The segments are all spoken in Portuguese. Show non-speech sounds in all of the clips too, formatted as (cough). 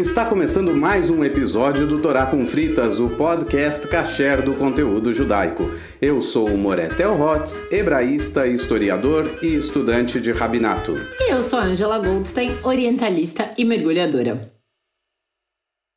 Está começando mais um episódio do Torá com Fritas, o podcast kasher do conteúdo judaico. Eu sou o Moretel Rotz, hebraísta, historiador e estudante de rabinato. E eu sou Angela Goldstein, orientalista e mergulhadora.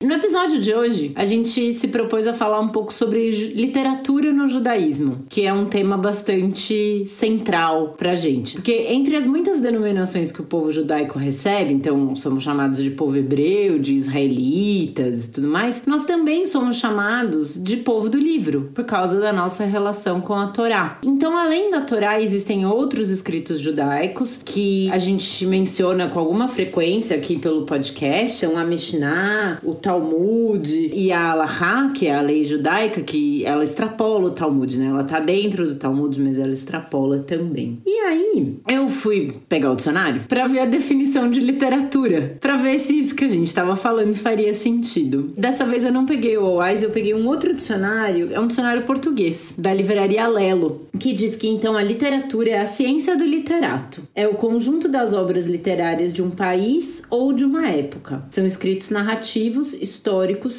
No episódio de hoje, a gente se propôs a falar um pouco sobre literatura no judaísmo, que é um tema bastante central pra gente. Porque entre as muitas denominações que o povo judaico recebe, então somos chamados de povo hebreu, de israelitas e tudo mais, nós também somos chamados de povo do livro, por causa da nossa relação com a Torá. Então, além da Torá, existem outros escritos judaicos que a gente menciona com alguma frequência aqui pelo podcast, são a Mishnah, o Tal Talmud e a Alahá, que é a lei judaica, que ela extrapola o Talmud, né? Ela tá dentro do Talmud, mas ela extrapola também. E aí, eu fui pegar o dicionário para ver a definição de literatura, para ver se isso que a gente tava falando faria sentido. Dessa vez eu não peguei o OAS, eu peguei um outro dicionário, é um dicionário português, da livraria Lelo, que diz que então a literatura é a ciência do literato. É o conjunto das obras literárias de um país ou de uma época. São escritos narrativos históricos,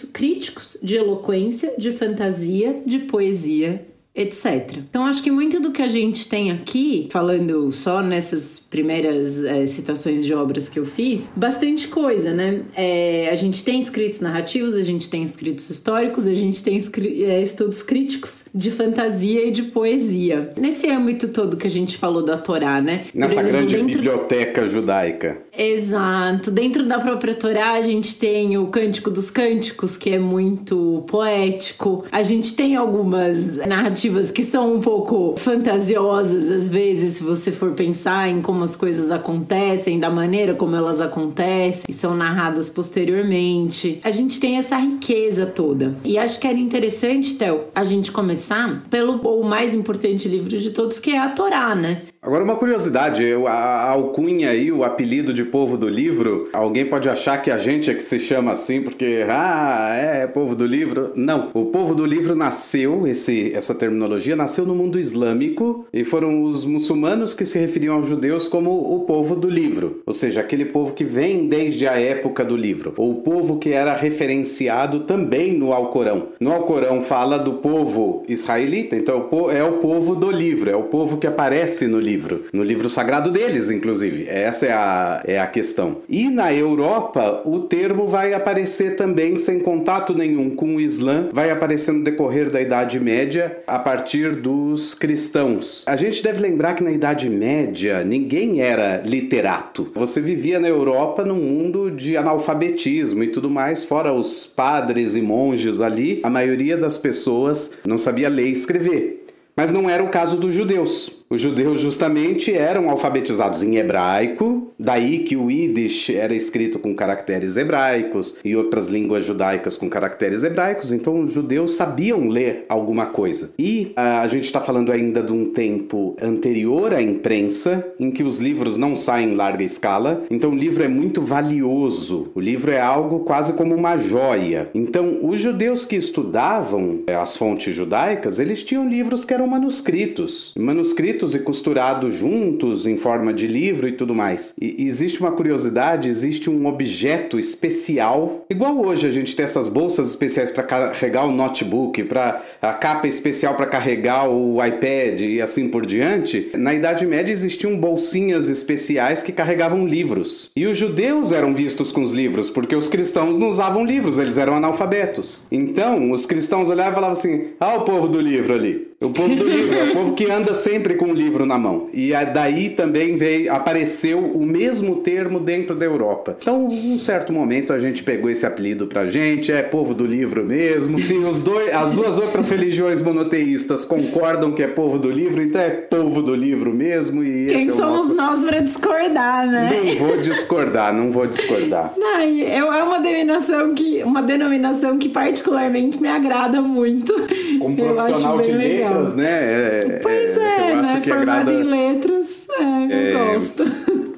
críticos, de eloquência, de fantasia, de poesia etc. Então acho que muito do que a gente tem aqui, falando só nessas primeiras é, citações de obras que eu fiz, bastante coisa, né? É, a gente tem escritos narrativos, a gente tem escritos históricos, a gente tem é, estudos críticos de fantasia e de poesia. Nesse âmbito todo que a gente falou da Torá, né? Nessa exemplo, grande dentro... biblioteca judaica. Exato. Dentro da própria Torá a gente tem o Cântico dos Cânticos, que é muito poético. A gente tem algumas narrativas narrativas que são um pouco fantasiosas às vezes, se você for pensar em como as coisas acontecem, da maneira como elas acontecem, e são narradas posteriormente. A gente tem essa riqueza toda. E acho que era interessante, Théo, a gente começar pelo o mais importante livro de todos, que é a Torá, né? Agora, uma curiosidade: a alcunha aí, o apelido de povo do livro, alguém pode achar que a gente é que se chama assim porque, ah, é povo do livro. Não. O povo do livro nasceu, esse, essa terminologia nasceu no mundo islâmico e foram os muçulmanos que se referiam aos judeus como o povo do livro, ou seja, aquele povo que vem desde a época do livro, ou o povo que era referenciado também no Alcorão. No Alcorão fala do povo israelita, então é o povo do livro, é o povo que aparece no livro livro, no livro sagrado deles, inclusive. Essa é a, é a questão. E na Europa, o termo vai aparecer também sem contato nenhum com o Islã, vai aparecer no decorrer da Idade Média, a partir dos cristãos. A gente deve lembrar que na Idade Média ninguém era literato. Você vivia na Europa num mundo de analfabetismo e tudo mais, fora os padres e monges ali, a maioria das pessoas não sabia ler e escrever. Mas não era o caso dos judeus. Os judeus justamente eram alfabetizados em hebraico, daí que o Yiddish era escrito com caracteres hebraicos e outras línguas judaicas com caracteres hebraicos, então os judeus sabiam ler alguma coisa. E a, a gente está falando ainda de um tempo anterior à imprensa, em que os livros não saem em larga escala, então o livro é muito valioso, o livro é algo quase como uma joia. Então os judeus que estudavam é, as fontes judaicas, eles tinham livros que eram manuscritos. Manuscritos escritos e costurados juntos em forma de livro e tudo mais. E existe uma curiosidade, existe um objeto especial, igual hoje a gente tem essas bolsas especiais para carregar o notebook, para a capa especial para carregar o iPad e assim por diante. Na Idade Média existiam bolsinhas especiais que carregavam livros. E os judeus eram vistos com os livros, porque os cristãos não usavam livros, eles eram analfabetos. Então, os cristãos olhavam e falavam assim: "Ah, o povo do livro ali". O povo do livro, é o povo que anda sempre com o livro na mão. E daí também veio, apareceu o mesmo termo dentro da Europa. Então, num certo momento, a gente pegou esse apelido pra gente, é povo do livro mesmo. Se os dois, as duas outras religiões monoteístas concordam que é povo do livro, então é povo do livro mesmo. E Quem é somos nosso... nós para discordar, né? Não vou discordar, não vou discordar. (laughs) Não, é uma denominação que, uma denominação que particularmente me agrada muito. Como profissional de legal letras, né? É, pois é, é né? Formada agrada... em letras, é, eu é... gosto. (laughs)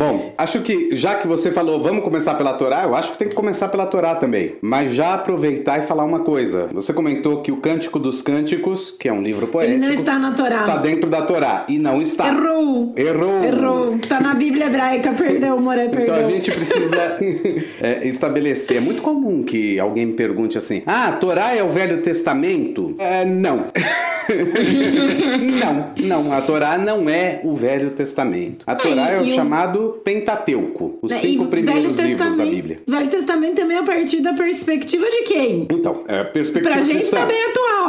Bom, acho que já que você falou, vamos começar pela Torá, eu acho que tem que começar pela Torá também. Mas já aproveitar e falar uma coisa. Você comentou que o Cântico dos Cânticos, que é um livro poético, Ele não está na Torá. Está dentro da Torá e não está. Errou. Errou. Errou. Está na Bíblia hebraica, perdeu, Moré, perdeu. Então a gente precisa (laughs) é, estabelecer. É muito comum que alguém me pergunte assim: "Ah, a Torá é o Velho Testamento?" É, não. não, (laughs) não. A Torá não é o Velho Testamento. A Torá é o chamado Pentateuco, os cinco primeiros livros da Bíblia. Velho Testamento também é a partir da perspectiva de quem? Então, é a perspectiva Pra gente cristã. também é atual.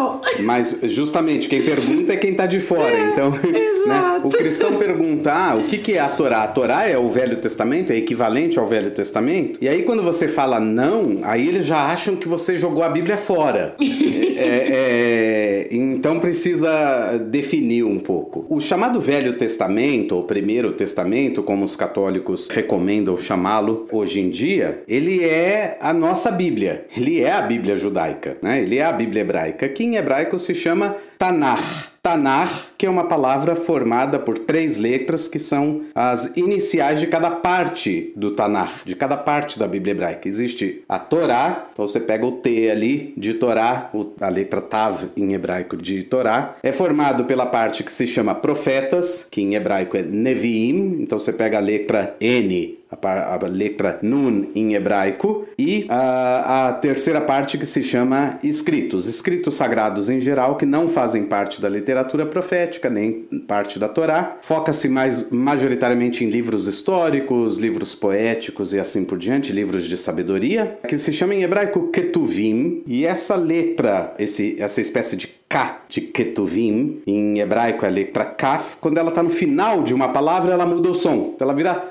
Mas justamente quem pergunta é quem tá de fora. É, então, (laughs) né? o cristão pergunta: ah, o que, que é a Torá? A Torá é o Velho Testamento? É equivalente ao Velho Testamento? E aí, quando você fala não, aí eles já acham que você jogou a Bíblia fora. (laughs) É, é, então precisa definir um pouco. O chamado Velho Testamento, ou Primeiro Testamento, como os católicos recomendam chamá-lo hoje em dia, ele é a nossa Bíblia. Ele é a Bíblia judaica, né? Ele é a Bíblia hebraica, que em hebraico se chama Tanakh. Tanar, que é uma palavra formada por três letras que são as iniciais de cada parte do Tanar, de cada parte da Bíblia hebraica. Existe a Torá, então você pega o T ali de Torá, a letra Tav em hebraico de Torá, é formado pela parte que se chama profetas, que em hebraico é Neviim, então você pega a letra N a, letra Nun em hebraico, e a, a, terceira parte que se chama escritos. Escritos sagrados em geral, que não fazem parte da literatura profética, nem parte da Torá. Foca-se mais majoritariamente em livros históricos, livros poéticos e assim por diante, livros de sabedoria, que se chama em hebraico Ketuvim, e essa letra, esse, essa espécie de K de Ketuvim, em hebraico é a letra Kaf, quando ela está no final de uma palavra, ela muda o som. Então ela vira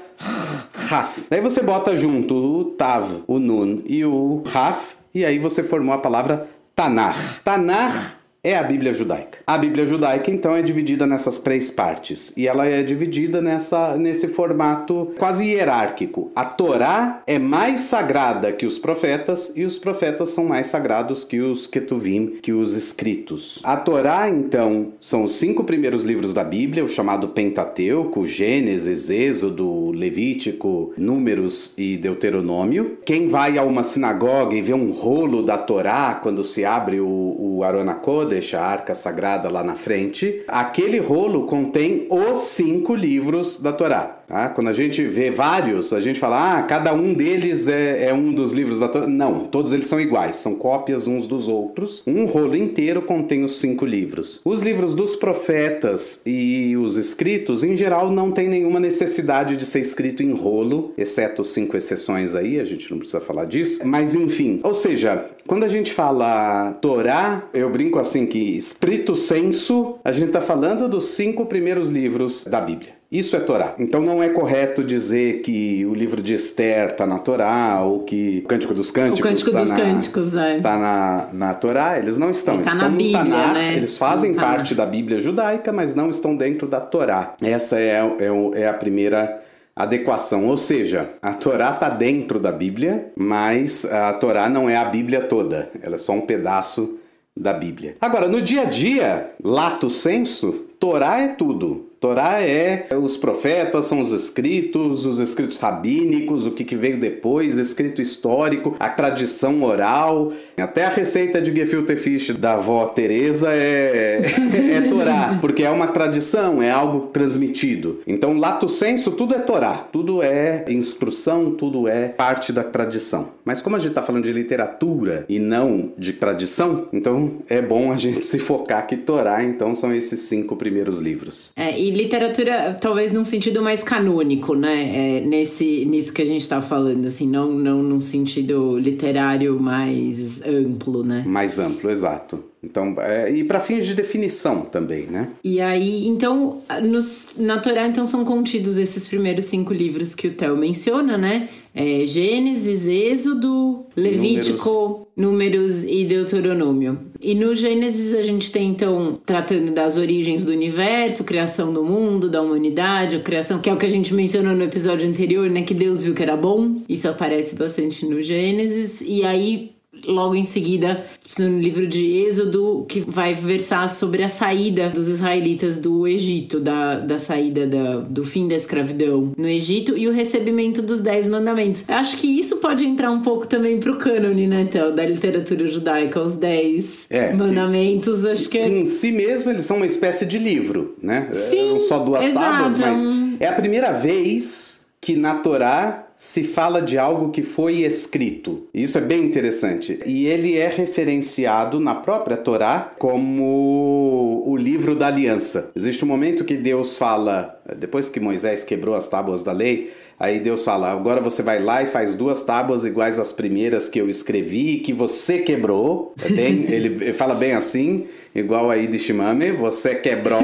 Raf. Daí você bota junto o Tav, o Nun e o Raf, e aí você formou a palavra Tanar. Tanar é a Bíblia judaica. A Bíblia judaica, então, é dividida nessas três partes. E ela é dividida nessa, nesse formato quase hierárquico. A Torá é mais sagrada que os profetas, e os profetas são mais sagrados que os Ketuvim, que os escritos. A Torá, então, são os cinco primeiros livros da Bíblia, o chamado Pentateuco, Gênesis, Êxodo, Levítico, Números e Deuteronômio. Quem vai a uma sinagoga e vê um rolo da Torá quando se abre o, o Arona Kodesh, a arca sagrada lá na frente, aquele rolo contém os cinco livros da Torá. Tá? Quando a gente vê vários, a gente fala, ah, cada um deles é, é um dos livros da Torá. Não, todos eles são iguais, são cópias uns dos outros. Um rolo inteiro contém os cinco livros. Os livros dos profetas e os escritos, em geral, não tem nenhuma necessidade de ser escrito em rolo, exceto cinco exceções aí, a gente não precisa falar disso. Mas enfim, ou seja, quando a gente fala Torá, eu brinco assim que, estrito senso, a gente está falando dos cinco primeiros livros da Bíblia. Isso é Torá. Então não é correto dizer que o livro de Esther está na Torá ou que o Cântico dos Cânticos tá dos na, Cânticos, é. tá na, na Torá. Eles não estão. Ele tá eles na estão Bíblia, Tanar, né? Eles fazem Tanar. parte da Bíblia judaica, mas não estão dentro da Torá. Essa é, é, é a primeira adequação. Ou seja, a Torá está dentro da Bíblia, mas a Torá não é a Bíblia toda. Ela é só um pedaço da Bíblia. Agora, no dia a dia, lato senso, Torá é tudo. Torá é os profetas, são os escritos, os escritos rabínicos, o que, que veio depois, escrito histórico, a tradição oral, até a receita de gefilte fish da avó Teresa é, (laughs) é Torá, porque é uma tradição, é algo transmitido. Então, lato senso, tudo é Torá, tudo é instrução, tudo é parte da tradição. Mas como a gente está falando de literatura e não de tradição, então é bom a gente se focar que Torá, então, são esses cinco primeiros livros. É, e literatura, talvez num sentido mais canônico, né? É, nesse, nisso que a gente tá falando, assim, não, não num sentido literário mais amplo, né? Mais amplo, exato. Então, é, e para fins de definição também, né? E aí, então, nos, na Torá, então, são contidos esses primeiros cinco livros que o Theo menciona, né? É, Gênesis, Êxodo, Levítico, Números. e Deuteronômio. E no Gênesis a gente tem, então, tratando das origens do universo, criação do mundo, da humanidade, a criação, que é o que a gente mencionou no episódio anterior, né? Que Deus viu que era bom. Isso aparece bastante no Gênesis. E aí, logo em seguida no livro de Êxodo, que vai versar sobre a saída dos israelitas do Egito, da, da saída da, do fim da escravidão no Egito e o recebimento dos Dez Mandamentos. Eu acho que isso pode entrar um pouco também pro cânone, né, Théo, da literatura judaica, os Dez é, Mandamentos, que, acho que é... Em si mesmo, eles são uma espécie de livro, né? Sim, Só duas exato, tábuas, mas é a primeira vez que na Torá se fala de algo que foi escrito. Isso é bem interessante. E ele é referenciado na própria Torá como o livro da aliança. Existe um momento que Deus fala, depois que Moisés quebrou as tábuas da lei, Aí Deus fala: agora você vai lá e faz duas tábuas iguais às primeiras que eu escrevi que você quebrou. É bem, (laughs) ele fala bem assim, igual aí de Shimame: você quebrou,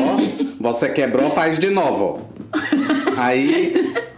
você quebrou, faz de novo. Aí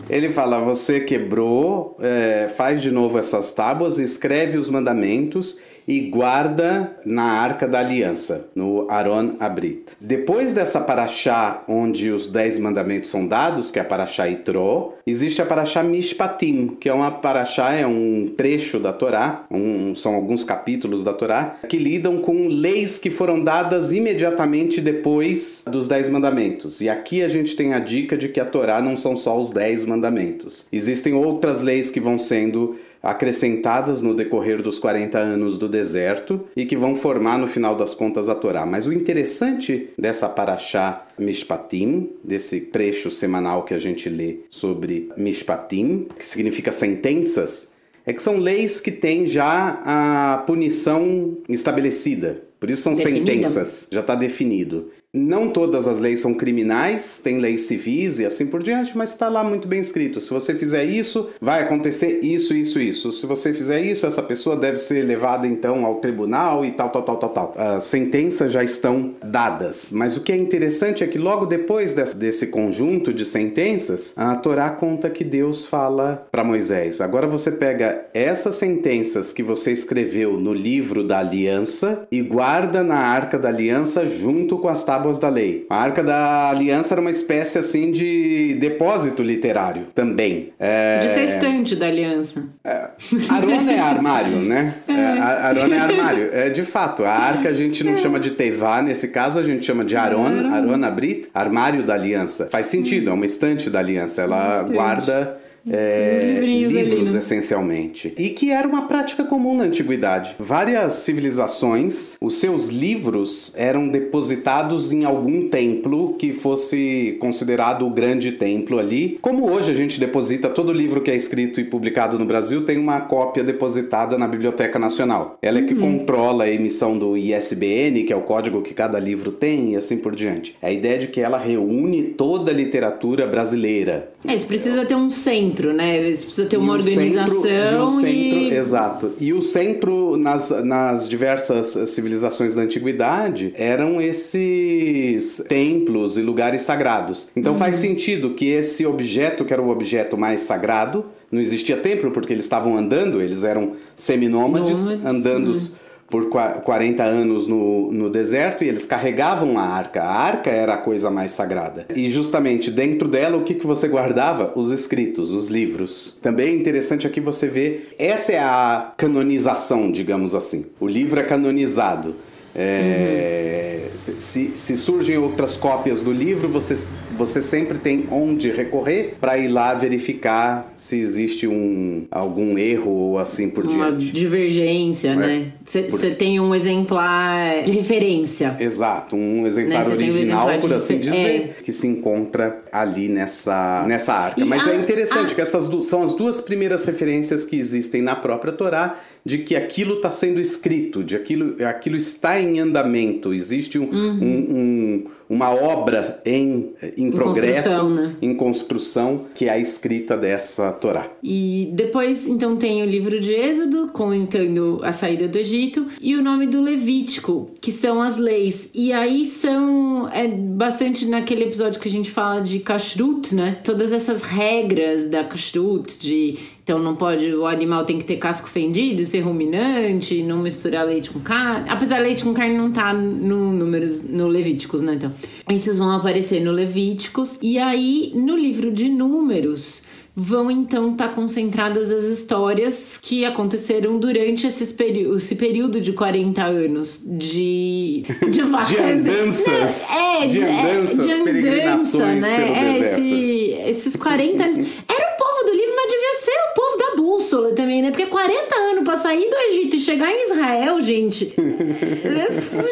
ele fala: você quebrou, é, faz de novo essas tábuas, escreve os mandamentos e guarda na Arca da Aliança, no Aron Abrit. Depois dessa paraxá onde os dez mandamentos são dados, que é a paraxá Itró, existe a paraxá Mishpatim, que é uma paraxá, é um trecho da Torá, um, são alguns capítulos da Torá, que lidam com leis que foram dadas imediatamente depois dos dez mandamentos. E aqui a gente tem a dica de que a Torá não são só os dez mandamentos. Existem outras leis que vão sendo acrescentadas no decorrer dos 40 anos do deserto e que vão formar no final das contas a Torá. Mas o interessante dessa paraxá Mishpatim, desse trecho semanal que a gente lê sobre Mishpatim, que significa sentenças, é que são leis que têm já a punição estabelecida. Por isso são Definida. sentenças, já está definido. Não todas as leis são criminais, tem leis civis e assim por diante, mas está lá muito bem escrito. Se você fizer isso, vai acontecer isso, isso, isso. Se você fizer isso, essa pessoa deve ser levada então ao tribunal e tal, tal, tal, tal, tal. As sentenças já estão dadas. Mas o que é interessante é que logo depois desse, conjunto de sentenças, a Torá conta que Deus fala para Moisés: agora você pega essas sentenças que você escreveu no livro da aliança e guarda na arca da aliança junto com as tábuas tábuas da lei. A Arca da Aliança era uma espécie assim de depósito literário também. É... De ser estante da Aliança. É... Arona é armário, né? (laughs) É. Arona é armário. É, de fato, a Arca a gente não é. chama de Tevá, nesse caso a gente chama de Aron, Arona Brit, armário da Aliança. Faz sentido, é uma estante da Aliança. Ela guarda é, livros ali, né? essencialmente. E que era uma prática comum na antiguidade. Várias civilizações, os seus livros eram depositados em algum templo que fosse considerado o grande templo ali. Como hoje a gente deposita todo livro que é escrito e publicado no Brasil, tem uma cópia depositada na Biblioteca Nacional. Ela é que uhum. controla a emissão do ISBN, que é o código que cada livro tem, e assim por diante. A ideia de que ela reúne toda a literatura brasileira. É, isso precisa ter um centro centro, né? Precisa ter uma organização. Centro, e o centro, e... Exato. E o centro, nas, nas diversas civilizações da antiguidade, eram esses templos e lugares sagrados. Então uhum. faz sentido que esse objeto, que era o objeto mais sagrado, não existia templo porque eles estavam andando, eles eram seminômades, Nômades, andando. Uhum por 40 anos no, no deserto e eles carregavam a arca. A arca era a coisa mais sagrada. E justamente dentro dela, o que, que você guardava? Os escritos, os livros. Também é interessante aqui você ver, essa é a canonização, digamos assim. O livro é canonizado. É, uhum. se, se, surgem outras cópias do livro, você, você sempre tem onde recorrer para ir lá verificar se existe um, algum erro ou assim por Uma diante. Uma divergência, é? né? Você por... tem um exemplar de referência. Exato, um exemplar né? original, um exemplar por assim dizer, é. que se encontra ali nessa, nessa arca. E Mas a, é interessante a... que essas são as duas primeiras referências que existem na própria Torá de que aquilo está sendo escrito, de aquilo, aquilo está em andamento, existe um, uhum. um, um uma obra em, em, em progresso, construção, né? em construção, que é a escrita dessa Torá. E depois, então, tem o livro de Êxodo, contando a saída do Egito, e o nome do Levítico, que são as leis. E aí são é bastante naquele episódio que a gente fala de kashrut, né? Todas essas regras da kashrut, de então não pode, o animal tem que ter casco fendido, ser ruminante, não misturar leite com carne. Apesar leite com carne não tá no números no Levíticos, né? Então, esses vão aparecer no Levíticos e aí no livro de Números vão então estar tá concentradas as histórias que aconteceram durante esses esse período de 40 anos de (laughs) de, vacança. de andanças. É, de, de andanças, é, de andança, né? É, esse, esses 40 anos. Era (laughs) o povo do livro, mas devia ser o povo da bússola também, né? Porque 40 anos pra sair do Egito e chegar em Israel, gente. (laughs)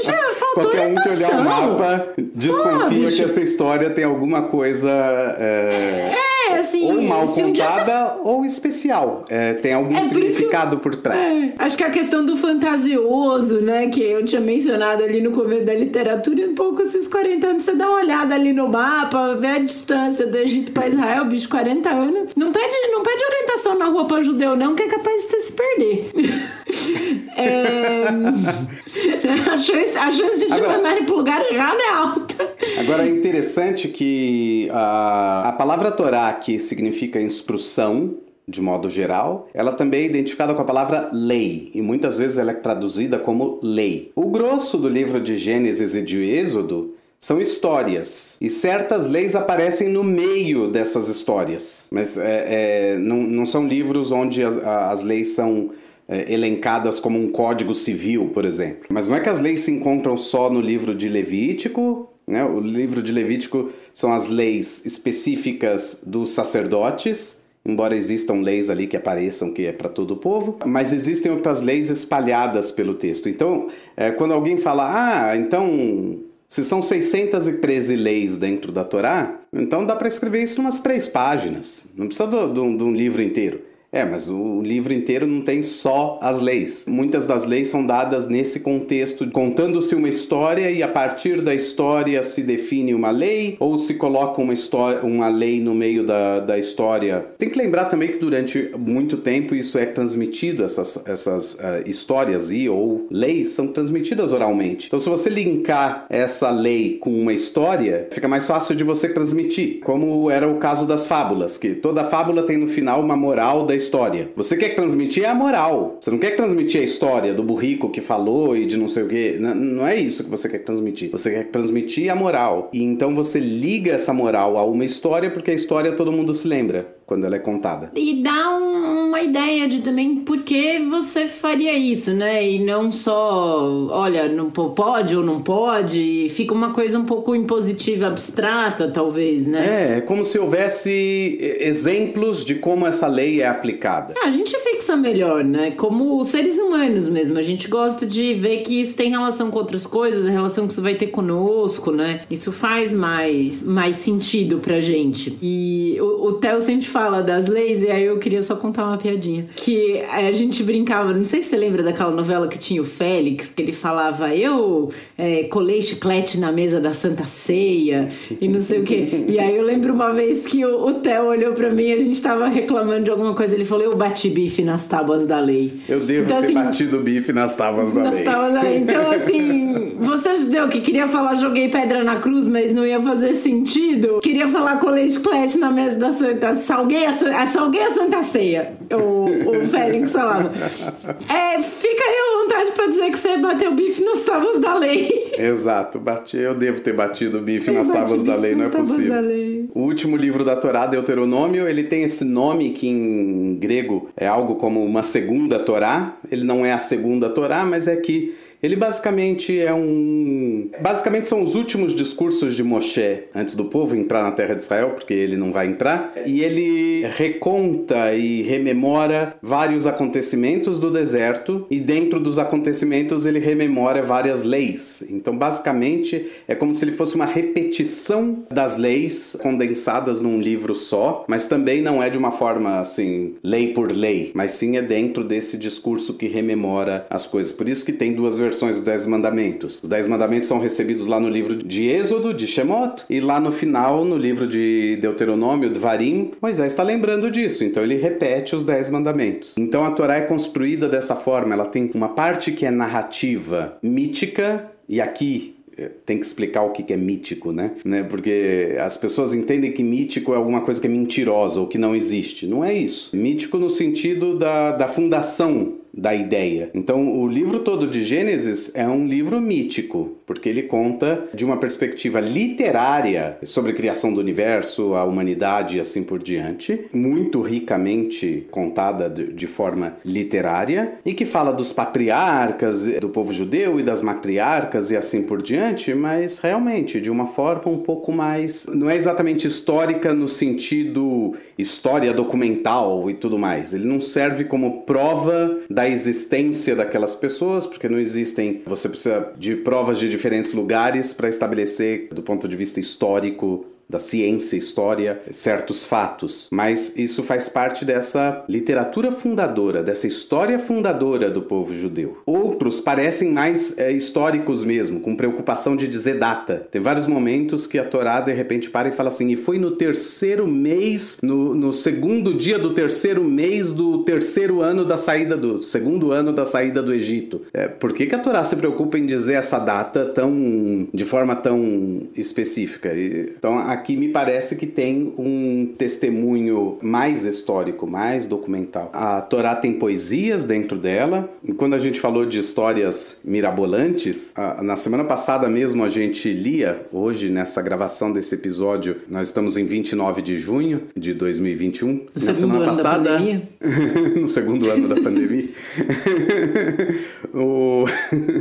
já faltou Qualquer um que olhar o mapa desconfia Pô, que essa história tem alguma coisa. É... É, assim. Ou mal contada um ou especial. É, tem algum é, significado por, por trás. É, acho que a questão do fantasioso, né, que eu tinha mencionado ali no começo da literatura, um pouco esses 40 anos, você dá uma olhada ali no mapa, vê a distância do Egito para Israel, bicho, 40 anos. Não pede, não pede orientação na rua para judeu, não, que é capaz de você se perder. (laughs) é... (laughs) a, chance, a chance de te agora, mandarem pro lugar errado é alta. Agora é interessante que a, a palavra Torá que significa instrução, de modo geral, ela também é identificada com a palavra lei, e muitas vezes ela é traduzida como lei. O grosso do livro de Gênesis e de Êxodo são histórias, e certas leis aparecem no meio dessas histórias, mas é, é, não, não são livros onde as, as leis são elencadas como um código civil, por exemplo. Mas não é que as leis se encontram só no livro de Levítico, né? O livro de Levítico são as leis específicas dos sacerdotes, embora existam leis ali que apareçam que é para todo o povo, mas existem outras leis espalhadas pelo texto. Então, é, quando alguém fala, ah, então se são 613 leis dentro da Torá, então dá para escrever isso em umas três páginas. Não precisa de um livro inteiro. É, mas o livro inteiro não tem só as leis. Muitas das leis são dadas nesse contexto, contando-se uma história e a partir da história se define uma lei ou se coloca uma, história, uma lei no meio da, da história. Tem que lembrar também que durante muito tempo isso é transmitido, essas, essas uh, histórias e ou leis são transmitidas oralmente. Então, se você linkar essa lei com uma história, fica mais fácil de você transmitir, como era o caso das fábulas, que toda fábula tem no final uma moral da história. Você quer transmitir a moral. Você não quer transmitir a história do burrico que falou e de não sei o que. Não é isso que você quer transmitir. Você quer transmitir a moral. E então você liga essa moral a uma história porque a história todo mundo se lembra quando ela é contada. E dá um, uma ideia de também por que você faria isso, né? E não só, olha, não pode ou não pode, fica uma coisa um pouco impositiva, abstrata, talvez, né? É, é como se houvesse exemplos de como essa lei é aplicada. É, a gente fixa melhor, né? Como seres humanos mesmo, a gente gosta de ver que isso tem relação com outras coisas, a relação que isso vai ter conosco, né? Isso faz mais, mais sentido pra gente. E o, o Theo sempre fala das leis, e aí eu queria só contar uma piadinha. Que a gente brincava, não sei se você lembra daquela novela que tinha o Félix, que ele falava, eu é, colei chiclete na mesa da Santa Ceia, e não sei o quê. (laughs) E aí eu lembro uma vez que o, o Theo olhou pra mim, a gente tava reclamando de alguma coisa, ele falou, eu bati bife nas tábuas da lei. Eu devo então, ter assim, batido bife nas tábuas da nas lei. Tábuas da lei. Então, assim, (laughs) você deu que queria falar joguei pedra na cruz, mas não ia fazer sentido. Queria falar colei chiclete na mesa da Santa, salguei a, salguei a Santa Ceia, o, o Félix falava. É, fica aí à vontade pra dizer que você bateu bife nas tábuas da lei. Exato, bati, eu devo ter batido bife nas tábuas da lei, não é possível. O último livro da Torá, Deuteronômio, ele tem esse nome que em grego é algo como uma segunda Torá. Ele não é a segunda Torá, mas é que ele basicamente é um. Basicamente são os últimos discursos de Moshe antes do povo entrar na terra de Israel, porque ele não vai entrar. E ele reconta e rememora vários acontecimentos do deserto, e dentro dos acontecimentos ele rememora várias leis. Então, basicamente, é como se ele fosse uma repetição das leis condensadas num livro só, mas também não é de uma forma assim, lei por lei, mas sim é dentro desse discurso que rememora as coisas. Por isso que tem duas versões versões dos Dez Mandamentos. Os Dez Mandamentos são recebidos lá no livro de Êxodo, de Shemot, e lá no final, no livro de Deuteronômio, Varim, Moisés está lembrando disso, então ele repete os Dez Mandamentos. Então a Torá é construída dessa forma, ela tem uma parte que é narrativa mítica, e aqui eh, tem que explicar o que é mítico, né? né? Porque as pessoas entendem que mítico é alguma coisa que é mentirosa ou que não existe. Não é isso. Mítico no sentido da, da fundação da ideia. Então, o livro todo de Gênesis é um livro mítico, porque ele conta de uma perspectiva literária sobre a criação do universo, a humanidade e assim por diante, muito ricamente contada de forma literária, e que fala dos patriarcas do povo judeu e das matriarcas e assim por diante, mas realmente de uma forma um pouco mais. não é exatamente histórica no sentido história documental e tudo mais. Ele não serve como prova da existência daquelas pessoas, porque não existem. Você precisa de provas de diferentes lugares para estabelecer, do ponto de vista histórico, da ciência, história, certos fatos. Mas isso faz parte dessa literatura fundadora, dessa história fundadora do povo judeu. Outros parecem mais é, históricos mesmo, com preocupação de dizer data. Tem vários momentos que a Torá de repente para e fala assim: e foi no terceiro mês, no, no segundo dia do terceiro mês do terceiro ano da saída do segundo ano da saída do Egito. É, por que, que a Torá se preocupa em dizer essa data tão de forma tão específica? Então a aqui me parece que tem um testemunho mais histórico, mais documental. A Torá tem poesias dentro dela, e quando a gente falou de histórias mirabolantes, na semana passada mesmo a gente lia, hoje nessa gravação desse episódio, nós estamos em 29 de junho de 2021. No na semana passada, (laughs) no segundo ano da pandemia. (laughs) o...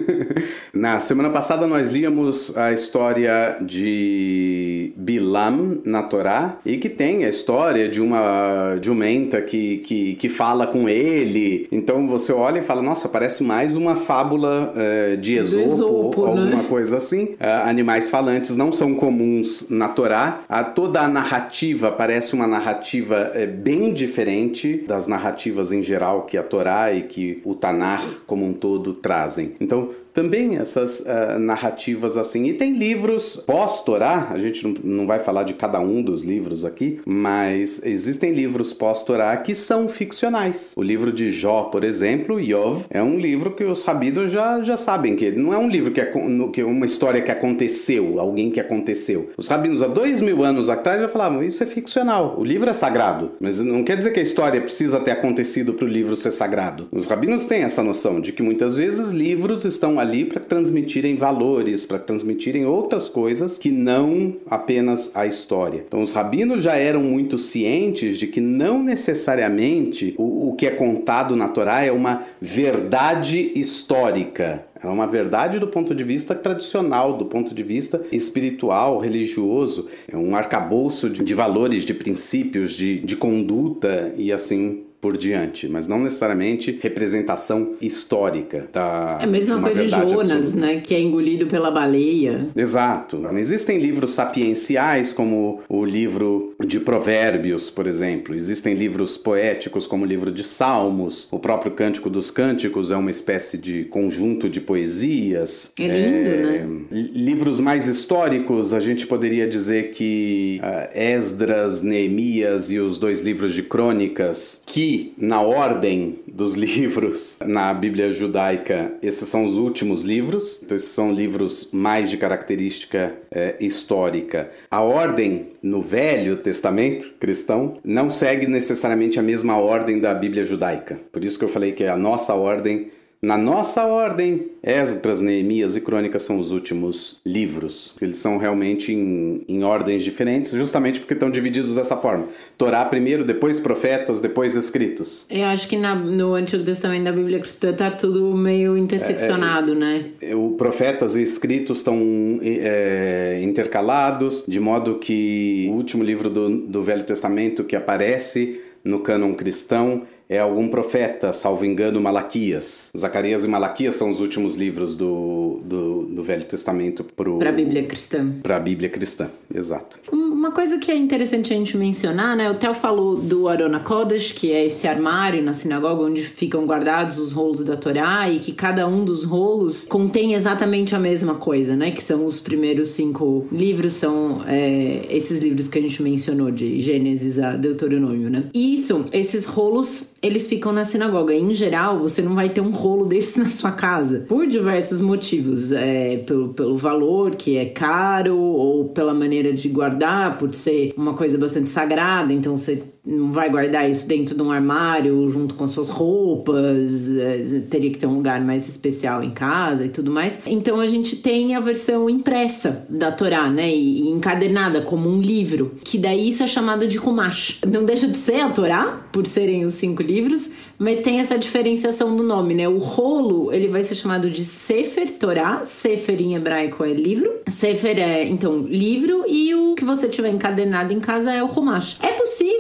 (laughs) na semana passada nós líamos a história de Bilam Bilam na Torá e que tem a história de uma jumenta que, que, que fala com ele. Então você olha e fala, nossa, parece mais uma fábula é, de Esopo, Esopo ou alguma né? coisa assim. É, animais falantes não são comuns na Torá. A, toda a narrativa parece uma narrativa é, bem diferente das narrativas em geral que a Torá e que o Tanar como um todo trazem. Então, também essas uh, narrativas assim. E tem livros pós-Torá, a gente não, não vai falar de cada um dos livros aqui, mas existem livros pós-Torá que são ficcionais. O livro de Jó, por exemplo, Yov, é um livro que os sabidos já, já sabem que não é um livro que é, que é uma história que aconteceu, alguém que aconteceu. Os rabinos há dois mil anos atrás já falavam, isso é ficcional, o livro é sagrado, mas não quer dizer que a história precisa ter acontecido para o livro ser sagrado. Os rabinos têm essa noção de que muitas vezes livros estão ali para transmitirem valores, para transmitirem outras coisas que não apenas a história. Então, os rabinos já eram muito cientes de que não necessariamente o, o que é contado na Torá é uma verdade histórica. É uma verdade do ponto de vista tradicional, do ponto de vista espiritual, religioso. É um arcabouço de, de valores, de princípios, de, de conduta e assim por diante, mas não necessariamente representação histórica da. É a mesma coisa de Jonas, absoluta. né? Que é engolido pela baleia. Exato. Existem livros sapienciais, como o livro de Provérbios, por exemplo. Existem livros poéticos, como o livro de Salmos. O próprio Cântico dos Cânticos é uma espécie de conjunto de poesias. É lindo, é... né? Livros mais históricos, a gente poderia dizer que uh, Esdras, Neemias e os dois livros de crônicas, que na ordem dos (laughs) livros na Bíblia judaica, esses são os últimos livros, então esses são livros mais de característica é, histórica. A ordem no Velho Testamento cristão não segue necessariamente a mesma ordem da Bíblia judaica. Por isso que eu falei que a nossa ordem na nossa ordem, Esdras, Neemias e Crônicas são os últimos livros. Eles são realmente em, em ordens diferentes, justamente porque estão divididos dessa forma. Torá primeiro, depois profetas, depois escritos. Eu acho que na, no Antigo Testamento da Bíblia cristã está tudo meio interseccionado, é, é, né? O profetas e escritos estão é, intercalados, de modo que o último livro do, do Velho Testamento que aparece no cânon cristão é algum profeta, salvo engano, Malaquias. Zacarias e Malaquias são os últimos livros do, do, do Velho Testamento para a Bíblia cristã. Para a Bíblia cristã, exato. Uma coisa que é interessante a gente mencionar, né? O Theo falou do Arona Kodesh, que é esse armário na sinagoga onde ficam guardados os rolos da Torá e que cada um dos rolos contém exatamente a mesma coisa, né? Que são os primeiros cinco livros, são é, esses livros que a gente mencionou, de Gênesis a Deuteronômio, né? E isso, esses rolos eles ficam na sinagoga. Em geral, você não vai ter um rolo (laughs) desses na sua casa, por diversos motivos. É, pelo, pelo valor, que é caro, ou pela maneira de guardar, por ser uma coisa bastante sagrada. Então, você não vai guardar isso dentro de um armário junto com suas roupas, é, teria que ter um lugar mais especial em casa e tudo mais. Então a gente tem a versão impressa da Torá, né, e encadernada como um livro, que daí isso é chamado de Kumash. Não deixa de ser a Torá, por serem os cinco livros, mas tem essa diferenciação do nome, né? O rolo, ele vai ser chamado de Sefer Torá. Sefer em hebraico é livro. Sefer é, então, livro. E o que você tiver encadenado em casa é o Humash. É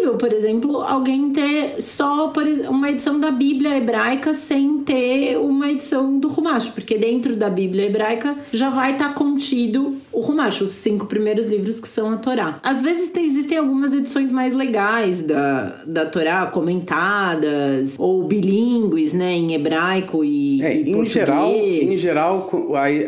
possível, por exemplo, alguém ter só uma edição da Bíblia hebraica sem ter uma edição do Humash. Porque dentro da Bíblia hebraica já vai estar tá contido o Humash, os cinco primeiros livros que são a Torá. Às vezes existem algumas edições mais legais da, da Torá, comentadas ou bilíngues, né, em hebraico e, é, e em português. geral, em geral,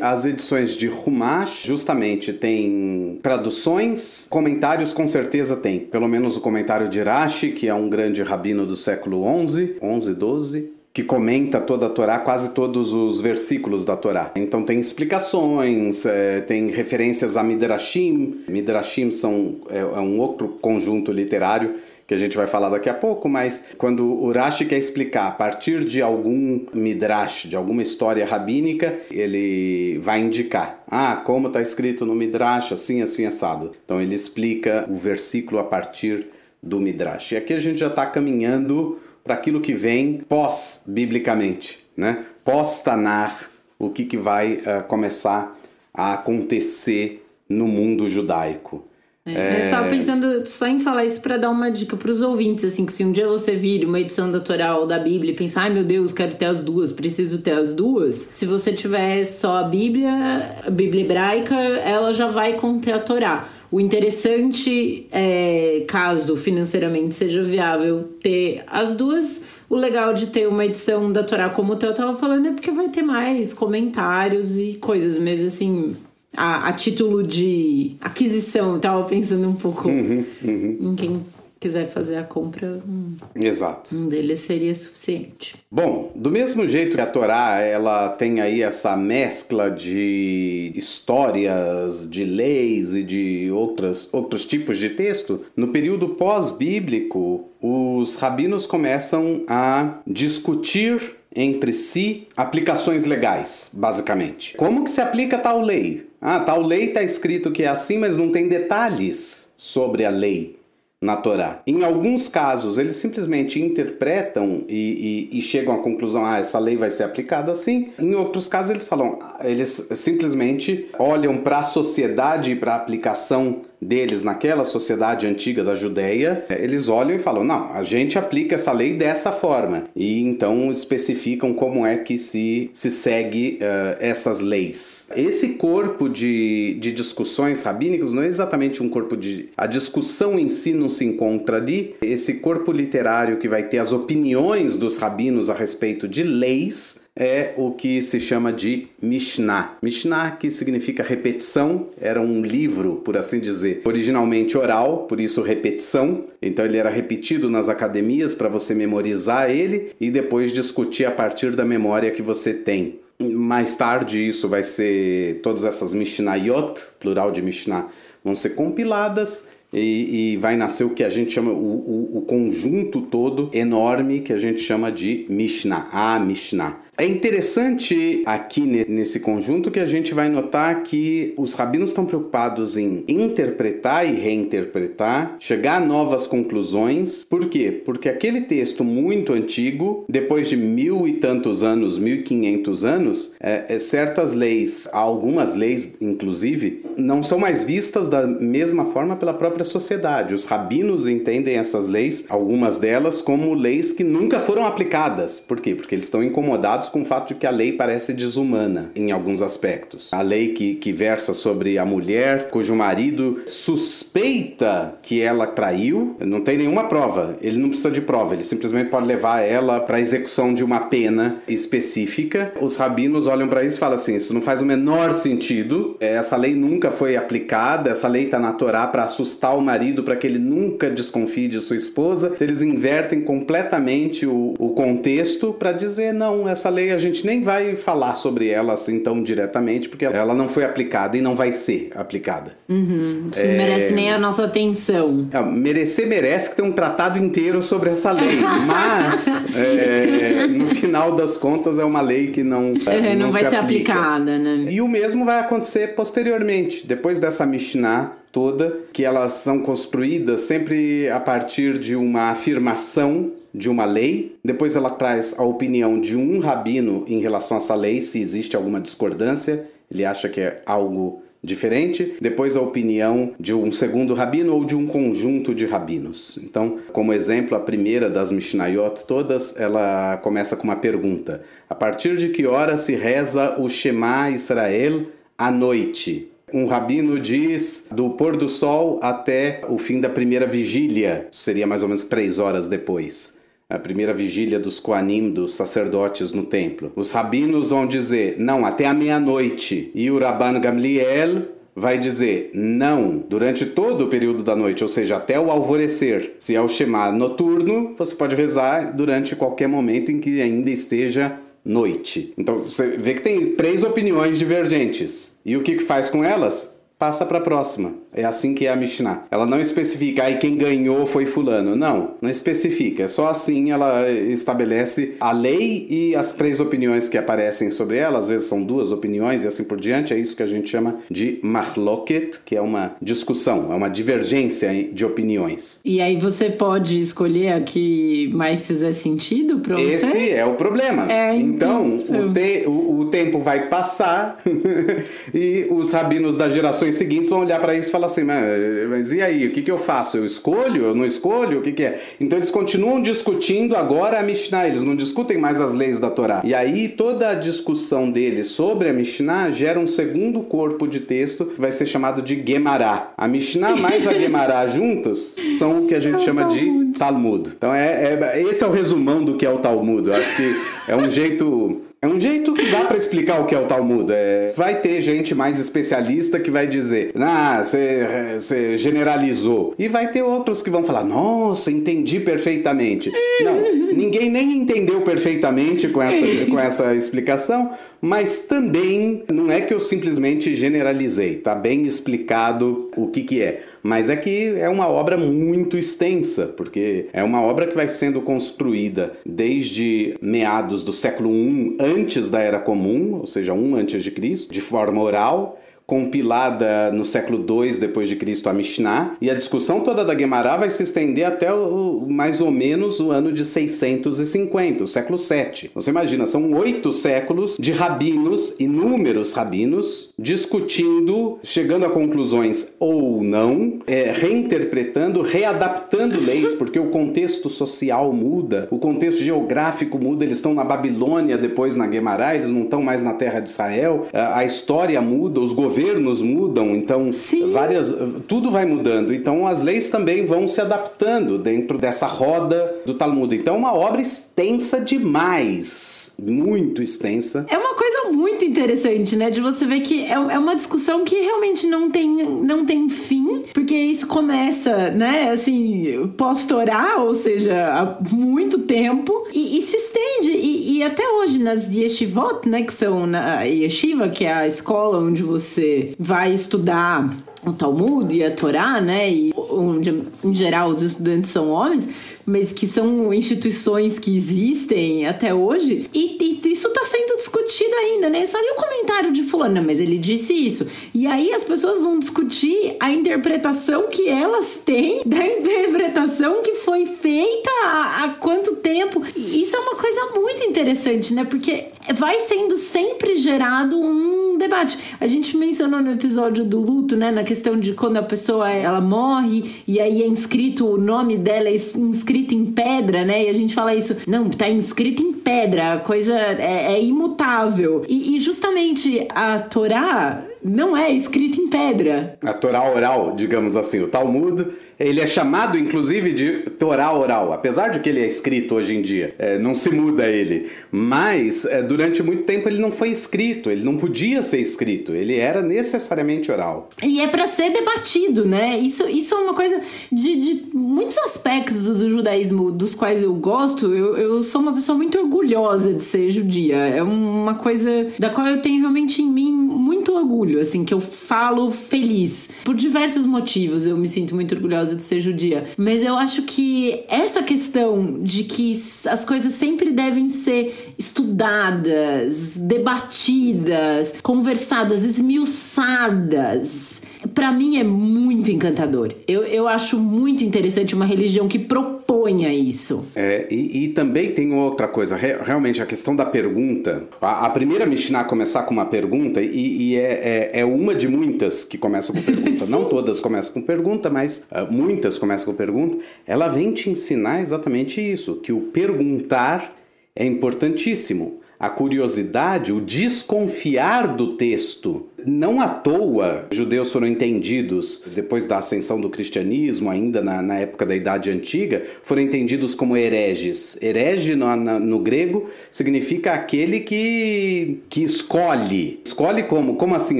as edições de Humash justamente tem traduções, comentários com certeza tem. Pelo menos o comentário de Rashi, que é um grande rabino do século 11, 11, 12, que comenta toda a Torá, quase todos os versículos da Torá. Então tem explicações, é, tem referências a Midrashim. Midrashim são, é, é um outro conjunto literário que a gente vai falar daqui a pouco, mas quando o Rashi quer explicar a partir de algum midrash, de alguma história rabínica, ele vai indicar, ah, como está escrito no midrash, assim, assim, assado. Então ele explica o versículo a partir do midrash. E aqui a gente já está caminhando para aquilo que vem pós-biblicamente, né? Pós-Tanar, o que, que vai uh, começar a acontecer no mundo judaico. É, Eu estava pensando só em falar isso para dar uma dica para os ouvintes, assim, que se um dia você vir uma edição da Torá ou da Bíblia e pensar, ai meu Deus, quero ter as duas, preciso ter as duas. Se você tiver só a Bíblia, a Bíblia hebraica, ela já vai conter a Torá. O interessante é, caso financeiramente seja viável ter as duas, o legal de ter uma edição da Torá como o Theo tava falando é porque vai ter mais comentários e coisas, mas assim, a, a título de aquisição. Eu tava pensando um pouco uhum, uhum. em quem quiser fazer a compra, um, Exato. um deles seria suficiente. Bom, do mesmo jeito que a Torá ela tem aí essa mescla de histórias, de leis e de outras, outros tipos de texto, no período pós-bíblico, os rabinos começam a discutir entre si aplicações legais, basicamente. Como que se aplica tal lei? Ah, tal lei está escrito que é assim, mas não tem detalhes sobre a lei na Torá. Em alguns casos, eles simplesmente interpretam e, e, e, chegam à conclusão, ah, essa lei vai ser aplicada assim. Em outros casos, eles falam, eles simplesmente olham para a sociedade e para a aplicação deles naquela sociedade antiga da Judéia, eles olham e falam: não, a gente aplica essa lei dessa forma. E então especificam como é que se, se segue uh, essas leis. Esse corpo de, de discussões rabínicas não é exatamente um corpo de. A discussão em si não se encontra ali. Esse corpo literário que vai ter as opiniões dos rabinos a respeito de leis é o que se chama de Mishnah. Mishnah, que significa repetição, era um livro, por assim dizer, originalmente oral, por isso repetição. Então ele era repetido nas academias para você memorizar ele e depois discutir a partir da memória que você tem. Mais tarde isso vai ser todas essas Mishnayot, plural de Mishnah, vão ser compiladas e, e, vai nascer o que a gente chama, o, o, o, conjunto todo enorme que a gente chama de Mishnah, a Mishnah. É interessante aqui nesse conjunto que a gente vai notar que os rabinos estão preocupados em interpretar e reinterpretar, chegar a novas conclusões. Por quê? Porque aquele texto muito antigo, depois de mil e tantos anos, mil e quinhentos anos, é, é, certas leis, algumas leis inclusive, não são mais vistas da mesma forma pela própria sociedade. Os rabinos entendem essas leis, algumas delas, como leis que nunca foram aplicadas. Por quê? Porque eles estão incomodados com o fato de que a lei parece desumana em alguns aspectos. A lei que, que versa sobre a mulher cujo marido suspeita que ela traiu, não tem nenhuma prova, ele não precisa de prova, ele simplesmente pode levar ela para a execução de uma pena específica. Os rabinos olham para isso e falam assim: isso não faz o menor sentido, essa lei nunca foi aplicada, essa lei está na Torá para assustar o marido para que ele nunca desconfie de sua esposa. Eles invertem completamente o, o contexto para dizer: não, essa lei a gente nem vai falar sobre ela assim tão diretamente, porque ela não foi aplicada e não vai ser aplicada. Uhum, é... merece nem a nossa atenção. É, merecer merece que tem um tratado inteiro sobre essa lei, (laughs) mas é, no final das contas é uma lei que não, (laughs) é, não, não vai ser aplica. aplicada, né? E o mesmo vai acontecer posteriormente, depois dessa Mishnah toda, que elas são construídas sempre a partir de uma afirmação de uma lei, depois ela traz a opinião de um rabino em relação a essa lei, se existe alguma discordância, ele acha que é algo diferente, depois a opinião de um segundo rabino ou de um conjunto de rabinos. Então, como exemplo, a primeira das Mishnayot todas, ela começa com uma pergunta: a partir de que hora se reza o Shema Israel à noite? Um rabino diz do pôr do sol até o fim da primeira vigília, seria mais ou menos três horas depois. A primeira vigília dos Koanim, dos sacerdotes no templo. Os rabinos vão dizer, não, até a meia-noite. E o Rabban Gamliel vai dizer não durante todo o período da noite, ou seja, até o alvorecer. Se é o Shema noturno, você pode rezar durante qualquer momento em que ainda esteja noite. Então você vê que tem três opiniões divergentes. E o que, que faz com elas? Passa para a próxima. É assim que é a Mishnah. Ela não especifica aí quem ganhou foi fulano. Não, não especifica. É só assim ela estabelece a lei e as três opiniões que aparecem sobre ela. Às vezes são duas opiniões e assim por diante. É isso que a gente chama de mahloket, que é uma discussão, é uma divergência de opiniões. E aí você pode escolher a que mais fizer sentido para você? Esse é o problema. É, então, o, te, o, o tempo vai passar (laughs) e os rabinos das gerações seguintes vão olhar para isso e falar assim, mas e aí, o que, que eu faço? Eu escolho? Eu não escolho? O que, que é? Então eles continuam discutindo agora a Mishnah, eles não discutem mais as leis da Torá. E aí toda a discussão deles sobre a Mishnah gera um segundo corpo de texto que vai ser chamado de Gemara. A Mishnah (laughs) mais a Gemara juntos são o que a gente é chama Talmud. de Talmud. Então é, é, esse é o resumão do que é o Talmud. Eu acho que é um jeito é um jeito que dá para explicar o que é o Talmud. É, vai ter gente mais especialista que vai dizer, ah, você generalizou. E vai ter outros que vão falar, nossa, entendi perfeitamente. Não, ninguém nem entendeu perfeitamente com essa, com essa explicação, mas também não é que eu simplesmente generalizei, tá bem explicado o que, que é. Mas é que é uma obra muito extensa, porque é uma obra que vai sendo construída desde meados do século I antes da Era Comum, ou seja, um antes de Cristo, de forma oral, compilada no século II depois de Cristo a Mishnah, e a discussão toda da Gemara vai se estender até o, mais ou menos o ano de 650, o século VII. Você imagina, são oito séculos de rabinos, inúmeros rabinos, discutindo, chegando a conclusões ou não, é, reinterpretando, readaptando leis, (laughs) porque o contexto social muda, o contexto geográfico muda, eles estão na Babilônia, depois na Gemara, eles não estão mais na terra de Israel, a história muda, os governos governos mudam, então Sim. várias tudo vai mudando. Então as leis também vão se adaptando dentro dessa roda do Talmud. Então é uma obra extensa demais, muito extensa. É uma coisa muito interessante, né, de você ver que é, é uma discussão que realmente não tem não tem fim, porque isso começa, né, assim, pós-Torá, ou seja, há muito tempo e, e se estende e, e, até hoje nas yeshivot, né, que são na yeshiva, que é a escola onde você vai estudar o Talmud e a Torá, né? E onde em geral os estudantes são homens, mas que são instituições que existem até hoje, e, e isso está sendo discutido ainda, né? Só li o comentário de fulano, mas ele disse isso. E aí as pessoas vão discutir a interpretação que elas têm (laughs) da interpretação que foi feita há, há quanto tempo. E isso é uma coisa muito interessante, né? Porque vai sendo sempre gerado um debate. A gente mencionou no episódio do luto, né, na questão de quando a pessoa ela morre e aí é inscrito o nome dela é inscrito em pedra, né? E a gente fala isso, não, tá inscrito em pedra, a coisa é, é imutável. E, e justamente a Torá não é escrita em pedra. A Torá oral, digamos assim, o Talmud ele é chamado, inclusive, de Torá oral, apesar de que ele é escrito hoje em dia. É, não se muda ele. Mas, é, durante muito tempo, ele não foi escrito, ele não podia ser escrito, ele era necessariamente oral. E é para ser debatido, né? Isso, isso é uma coisa de, de muitos aspectos do, do, judaísmo dos quais eu gosto. Eu, eu sou uma pessoa muito orgulhosa de ser judia. É uma coisa da qual eu tenho realmente em mim muito orgulho, assim, que eu falo feliz. Por diversos motivos eu me sinto muito orgulhosa de ser judia. Mas eu acho que essa questão de que as coisas sempre devem ser estudadas, debatidas, conversadas, esmiuçadas para mim é muito encantador. Eu, eu acho muito interessante uma religião que proponha isso. É, e, e também tem outra coisa, realmente a questão da pergunta. A, a primeira Mishnah começar com uma pergunta, e, e é, é, é, uma de muitas que começam com pergunta. (laughs) Não todas começam com pergunta, mas uh, muitas começam com pergunta. Ela vem te ensinar exatamente isso: que o perguntar é importantíssimo a curiosidade, o desconfiar do texto. Não à toa, judeus foram entendidos, depois da ascensão do cristianismo, ainda na, na época da Idade Antiga, foram entendidos como hereges. Herege no, no grego significa aquele que, que escolhe. Escolhe como? Como assim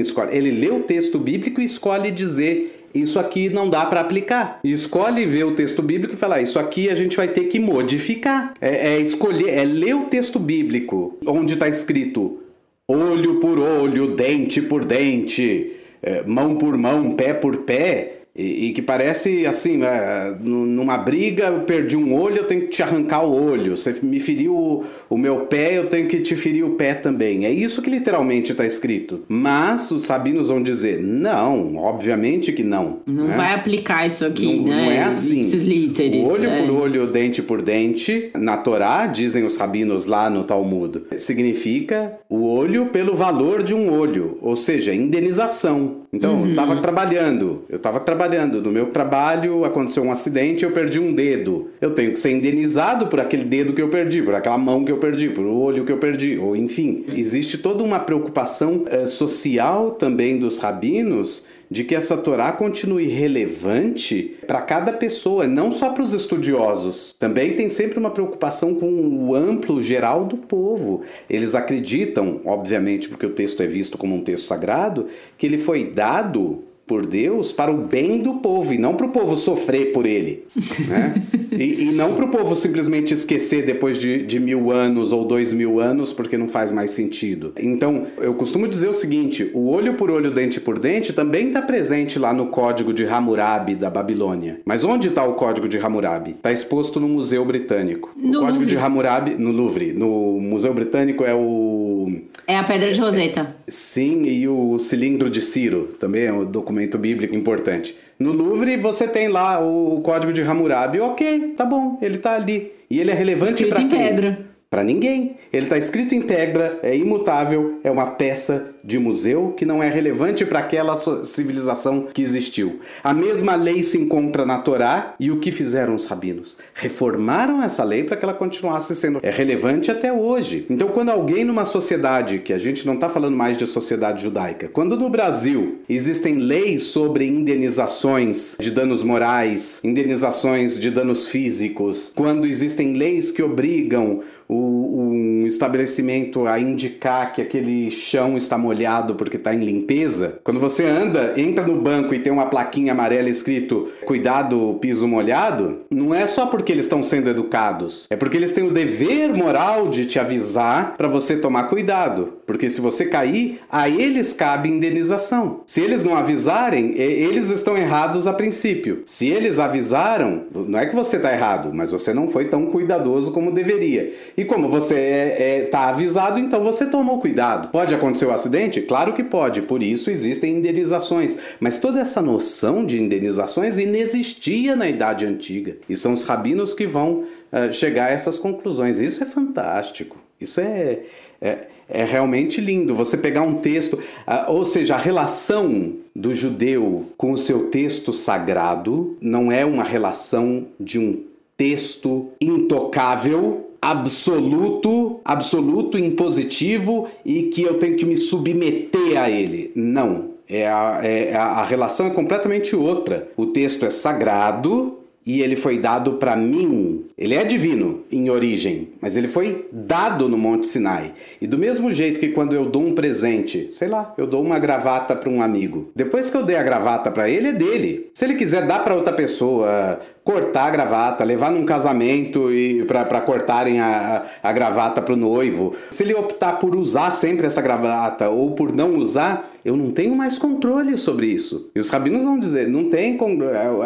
escolhe? Ele lê o texto bíblico e escolhe dizer isso aqui não dá para aplicar. E escolhe ver o texto bíblico e falar, isso aqui a gente vai ter que modificar. É, é escolher, é ler o texto bíblico, onde está escrito olho por olho, dente por dente, é, mão por mão, pé por pé e, e, que parece assim, é, numa briga eu perdi um olho, eu tenho que te arrancar o olho. Você me feriu o, o meu pé, eu tenho que te ferir o pé também. É isso que literalmente está escrito. Mas os sabinos vão dizer, não, obviamente que não. Não né? vai aplicar isso aqui, não, né? Não é assim. Líteres, olho é. por olho, dente por dente, na Torá, dizem os rabinos lá no Talmud, significa o olho pelo valor de um olho, ou seja, indenização. Então, uhum. eu estava trabalhando, eu estava trabalhando. No meu trabalho aconteceu um acidente, eu perdi um dedo. Eu tenho que ser indenizado por aquele dedo que eu perdi, por aquela mão que eu perdi, por o olho que eu perdi, ou enfim. Existe toda uma preocupação eh, social também dos rabinos de que essa Torá continue relevante para cada pessoa, não só para os estudiosos. Também tem sempre uma preocupação com o amplo geral do povo. Eles acreditam, obviamente, porque o texto é visto como um texto sagrado, que ele foi dado por Deus para o bem do povo e não para o povo sofrer por ele. Né? (laughs) e, e, não para o povo simplesmente esquecer depois de, de, mil anos ou dois mil anos porque não faz mais sentido. Então, eu costumo dizer o seguinte: o olho por olho, dente por dente também está presente lá no código de Hammurabi da Babilônia. Mas onde está o código de Hammurabi? Está exposto no Museu Britânico. No o código Louvre. de Hammurabi, no Louvre. No Museu Britânico é o. É a Pedra de Roseta. Sim, e o cilindro de Ciro também é um documento bíblico importante. No Louvre você tem lá o, código de Hammurabi, ok, tá bom, ele tá ali. E ele é relevante para quem? pedra. Para ninguém. Ele está escrito em pedra, é imutável, é uma peça de museu que não é relevante para aquela civilização que existiu. A mesma lei se encontra na Torá e o que fizeram os rabinos? Reformaram essa lei para que ela continuasse sendo é relevante até hoje. Então, quando alguém numa sociedade, que a gente não está falando mais de sociedade judaica, quando no Brasil existem leis sobre indenizações de danos morais, indenizações de danos físicos, quando existem leis que obrigam o, um estabelecimento a indicar que aquele chão está molhado porque está em limpeza, quando você anda, entra no banco e tem uma plaquinha amarela escrito cuidado piso molhado, não é só porque eles estão sendo educados, é porque eles têm o dever moral de te avisar para você tomar cuidado, porque se você cair, a eles cabe indenização. Se eles não avisarem, eles estão errados a princípio. Se eles avisaram, não é que você está errado, mas você não foi tão cuidadoso como deveria. E como você está é, é, tá avisado, então você tomou cuidado. Pode acontecer o um acidente? Claro que pode, por isso existem indenizações. Mas toda essa noção de indenizações inexistia na Idade Antiga. E são os rabinos que vão uh, chegar a essas conclusões. Isso é fantástico. Isso é, é, é realmente lindo. Você pegar um texto, uh, ou seja, a relação do judeu com o seu texto sagrado não é uma relação de um texto intocável absoluto, absoluto, impositivo e que eu tenho que me submeter a ele. Não. É a, é, a relação é completamente outra. O texto é sagrado, e ele foi dado para mim. Ele é divino em origem, mas ele foi dado no Monte Sinai. E do mesmo jeito que quando eu dou um presente, sei lá, eu dou uma gravata para um amigo. Depois que eu dei a gravata para ele, é dele. Se ele quiser dar para outra pessoa, cortar a gravata, levar num casamento e para cortarem a, a gravata para o noivo. Se ele optar por usar sempre essa gravata ou por não usar, eu não tenho mais controle sobre isso. E os rabinos vão dizer, não tem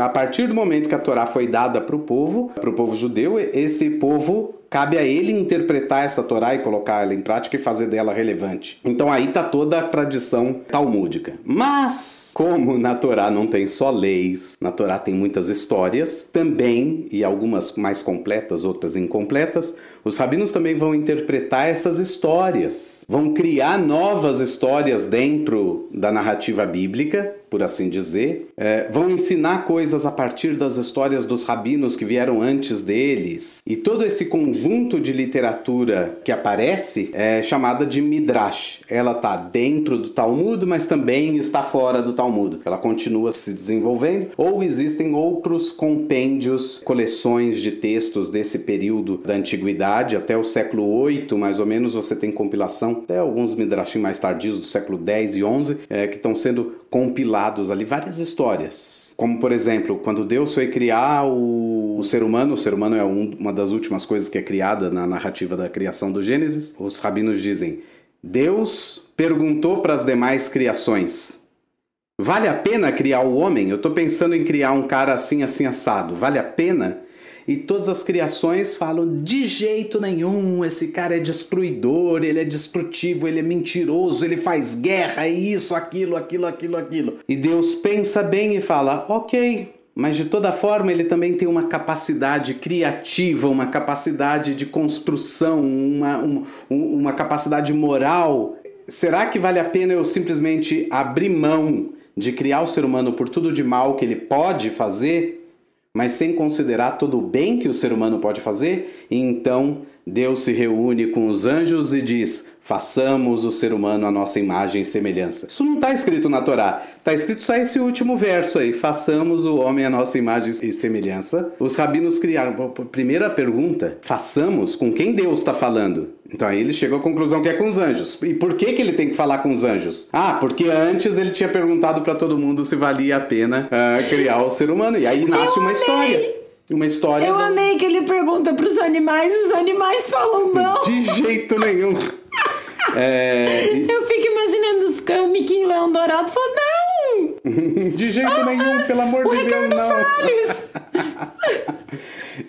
a partir do momento que a Torá foi dada para o povo, para o povo judeu, esse povo cabe a ele interpretar essa Torá e colocar ela em prática e fazer dela relevante. Então aí tá toda a tradição talmúdica. Mas, como na Torá não tem só leis, na Torá tem muitas histórias, também, e algumas mais completas, outras incompletas, os rabinos também vão interpretar essas histórias, vão criar novas histórias dentro da narrativa bíblica, por assim dizer, é, vão ensinar coisas a partir das histórias dos rabinos que vieram antes deles. E todo esse conjunto de literatura que aparece é chamada de Midrash. Ela está dentro do Talmud, mas também está fora do Talmud. Ela continua se desenvolvendo, ou existem outros compêndios, coleções de textos desse período da antiguidade até o século 8, mais ou menos, você tem compilação, até alguns Midrashim mais tardios do século 10 e 11, é, que estão sendo compilados ali várias histórias. Como, por exemplo, quando Deus foi criar o, o ser humano, o ser humano é um, uma das últimas coisas que é criada na narrativa da criação do Gênesis, os rabinos dizem: Deus perguntou para as demais criações: Vale a pena criar o homem? Eu estou pensando em criar um cara assim, assim, assado. Vale a pena? E todas as criações falam: de jeito nenhum, esse cara é destruidor, ele é destrutivo, ele é mentiroso, ele faz guerra, isso, aquilo, aquilo, aquilo, aquilo. E Deus pensa bem e fala: ok, mas de toda forma ele também tem uma capacidade criativa, uma capacidade de construção, uma, uma, uma capacidade moral. Será que vale a pena eu simplesmente abrir mão de criar o ser humano por tudo de mal que ele pode fazer mas sem considerar todo o bem que o ser humano pode fazer, então Deus se reúne com os anjos e diz: façamos o ser humano a nossa imagem e semelhança. Isso não está escrito na Torá, está escrito só esse último verso aí: façamos o homem a nossa imagem e semelhança. Os rabinos criaram. Primeira pergunta: façamos? Com quem Deus está falando? Então aí ele chegou à conclusão que é com os anjos. E por que, que ele tem que falar com os anjos? Ah, porque antes ele tinha perguntado para todo mundo se valia a pena uh, criar o ser humano. E aí nasce uma história. Uma história. Eu do... amei que ele pergunta para os animais, os animais falam não. De jeito nenhum. é... Eu fico imaginando o Miquinho Leão Dourado falando, não! (laughs) De jeito ah, nenhum, pelo amor de Deus, não. Salles.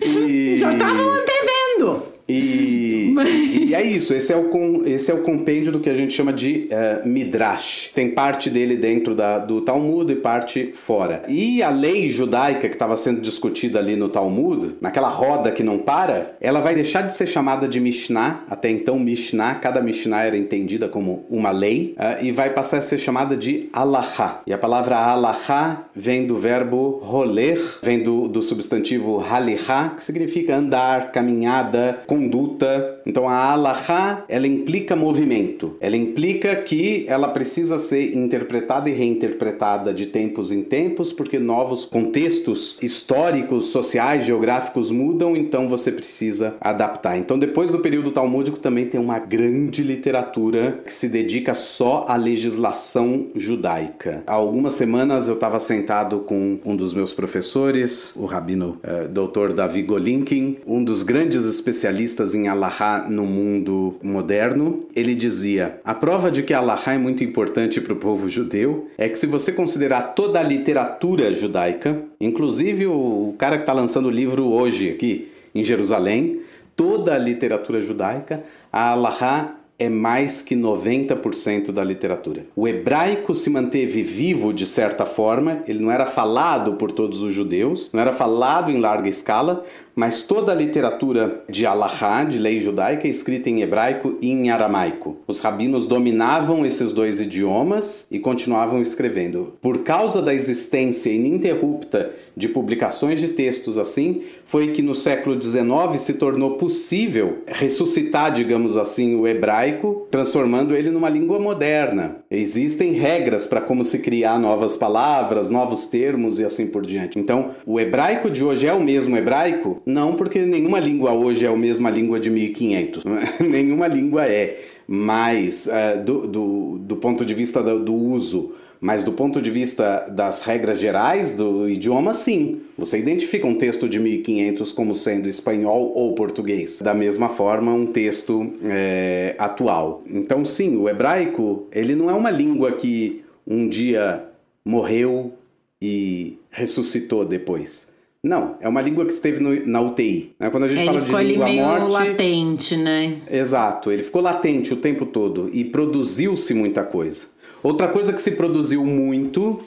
(laughs) e... Já estavam antevendo. E, Mas... (laughs) e, é isso, esse é, o, esse é o compêndio do que a gente chama de uh, Midrash. Tem parte dele dentro da, do Talmud e parte fora. E a lei judaica que estava sendo discutida ali no Talmud, naquela roda que não para, ela vai deixar de ser chamada de Mishnah, até então Mishnah, cada Mishnah era entendida como uma lei, uh, e vai passar a ser chamada de Alahá. E a palavra Alahá vem do verbo roler, vem do, do substantivo halihá, que significa andar, caminhada, conduta. Então a alahá, ela implica movimento. Ela implica que ela precisa ser interpretada e reinterpretada de tempos em tempos, porque novos contextos históricos, sociais, geográficos mudam, então você precisa adaptar. Então depois do período talmúdico também tem uma grande literatura que se dedica só à legislação judaica. Há algumas semanas eu estava sentado com um dos meus professores, o rabino eh, Dr. Davi Golinkin, um dos grandes especialistas em Allahá no mundo moderno, ele dizia: a prova de que Allahá é muito importante para o povo judeu é que, se você considerar toda a literatura judaica, inclusive o cara que está lançando o livro hoje aqui em Jerusalém, toda a literatura judaica, a Allahá é mais que 90% da literatura. O hebraico se manteve vivo de certa forma, ele não era falado por todos os judeus, não era falado em larga escala, mas toda a literatura de Alahá, de lei judaica, é escrita em hebraico e em aramaico. Os rabinos dominavam esses dois idiomas e continuavam escrevendo. Por causa da existência ininterrupta de publicações de textos assim, foi que no século XIX se tornou possível ressuscitar, digamos assim, o hebraico, transformando ele numa língua moderna. Existem regras para como se criar novas palavras, novos termos e assim por diante. Então, o hebraico de hoje é o mesmo hebraico? Não, porque nenhuma língua hoje é a mesma língua de 1500. (laughs) nenhuma língua é. Mas, uh, do, do, do ponto de vista do uso mas do ponto de vista das regras gerais do idioma, sim. Você identifica um texto de 1500 como sendo espanhol ou português. Da mesma forma, um texto é, atual. Então, sim, o hebraico ele não é uma língua que um dia morreu e ressuscitou depois. Não, é uma língua que esteve no, na UTI. Né? Quando a gente ele fala de língua ali meio morte, latente, né? Exato, ele ficou latente o tempo todo e produziu-se muita coisa. Outra coisa que se produziu muito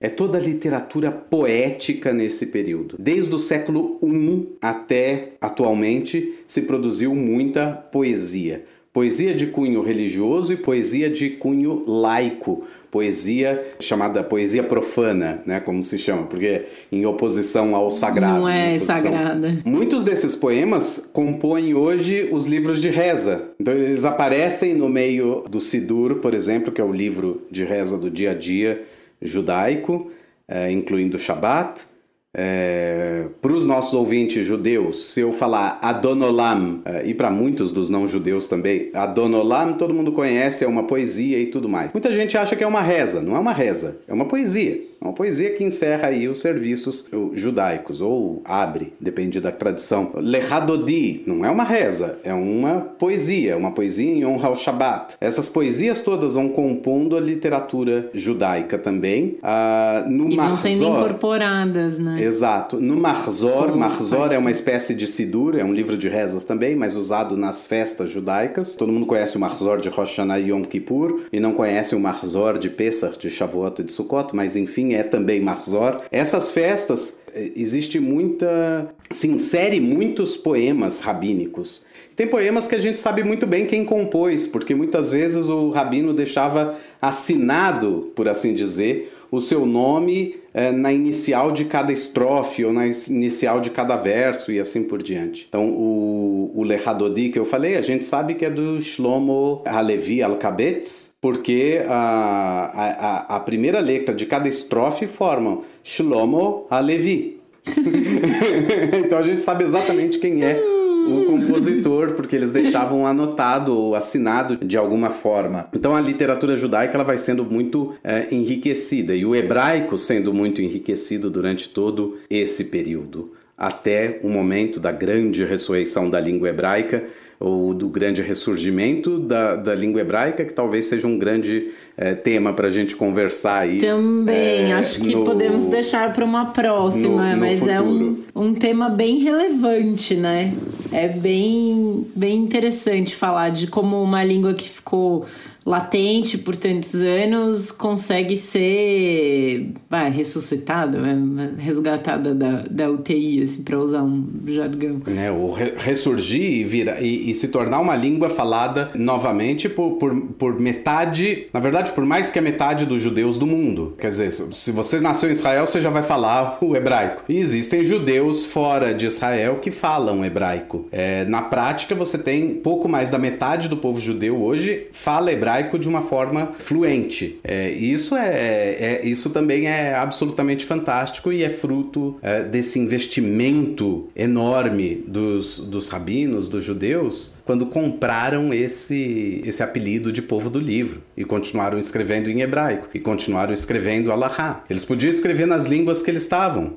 é toda a literatura poética nesse período. Desde o século I até atualmente se produziu muita poesia. Poesia de cunho religioso e poesia de cunho laico, poesia chamada poesia profana, né, como se chama, porque em oposição ao sagrado. Não é sagrada. Muitos desses poemas compõem hoje os livros de reza. Então eles aparecem no meio do Sidur, por exemplo, que é o livro de reza do dia a dia judaico, é, incluindo o Shabat. É, para os nossos ouvintes judeus, se eu falar Adonolam, é, e para muitos dos não judeus também, Adonolam todo mundo conhece, é uma poesia e tudo mais. Muita gente acha que é uma reza, não é uma reza, é uma poesia. Uma poesia que encerra aí os serviços judaicos, ou abre, depende da tradição. Lechadodi não é uma reza, é uma poesia, uma poesia em honra ao Shabat. Essas poesias todas vão compondo a literatura judaica também. Ah, no e Marzor, vão sendo incorporadas, né? Exato. No Marzor, Como Marzor é uma espécie de Sidur, é um livro de rezas também, mas usado nas festas judaicas. Todo mundo conhece o Marzor de Rosh Hashanah e Yom Kippur, e não conhece o Marzor de Pesach, de Shavuot e de Sukkot, mas enfim, é também Marzor. Essas festas, eh, existe muita... se insere muitos poemas rabínicos. Tem poemas que a gente sabe muito bem quem compôs, porque muitas vezes o rabino deixava assinado, por assim dizer, o seu nome na inicial de cada estrofe ou na inicial de cada verso e assim por diante. Então, o, o Lechadodi que eu falei, a gente sabe que é do Shlomo Halevi Alkabetz, porque a, a, a primeira letra de cada estrofe formam Shlomo Halevi. (laughs) então a gente sabe exatamente quem é o compositor, porque eles deixavam anotado ou assinado de alguma forma. Então a literatura judaica ela vai sendo muito é, enriquecida e o hebraico sendo muito enriquecido durante todo esse período, até o momento da grande ressurreição da língua hebraica ou do grande ressurgimento da, da língua hebraica, que talvez seja um grande é, tema para a gente conversar aí. Também, é, acho que no- podemos deixar para uma próxima, no- no mas é um, futuro. um tema bem relevante, né? É bem, bem interessante falar de como uma língua que ficou latente por tantos anos consegue ser vai, ressuscitada, né? resgatada da, da UTI, assim, para usar um jargão. né, o re- ressurgir e, vira, e, e se tornar uma língua falada novamente por, por, por metade, na verdade, por mais que a metade dos judeus do mundo. Quer dizer, se você nasceu em Israel, você já vai falar o hebraico. E existem judeus fora de Israel que falam hebraico. É, na prática, você tem pouco mais da metade do povo judeu hoje fala hebraico de uma forma fluente. É, isso é, é- isso também é absolutamente fantástico e é fruto é, desse investimento enorme dos, dos rabinos, dos judeus, quando compraram esse, esse apelido de povo do livro e continuaram escrevendo em hebraico e continuaram escrevendo alahá. Eles podiam escrever nas línguas que eles estavam.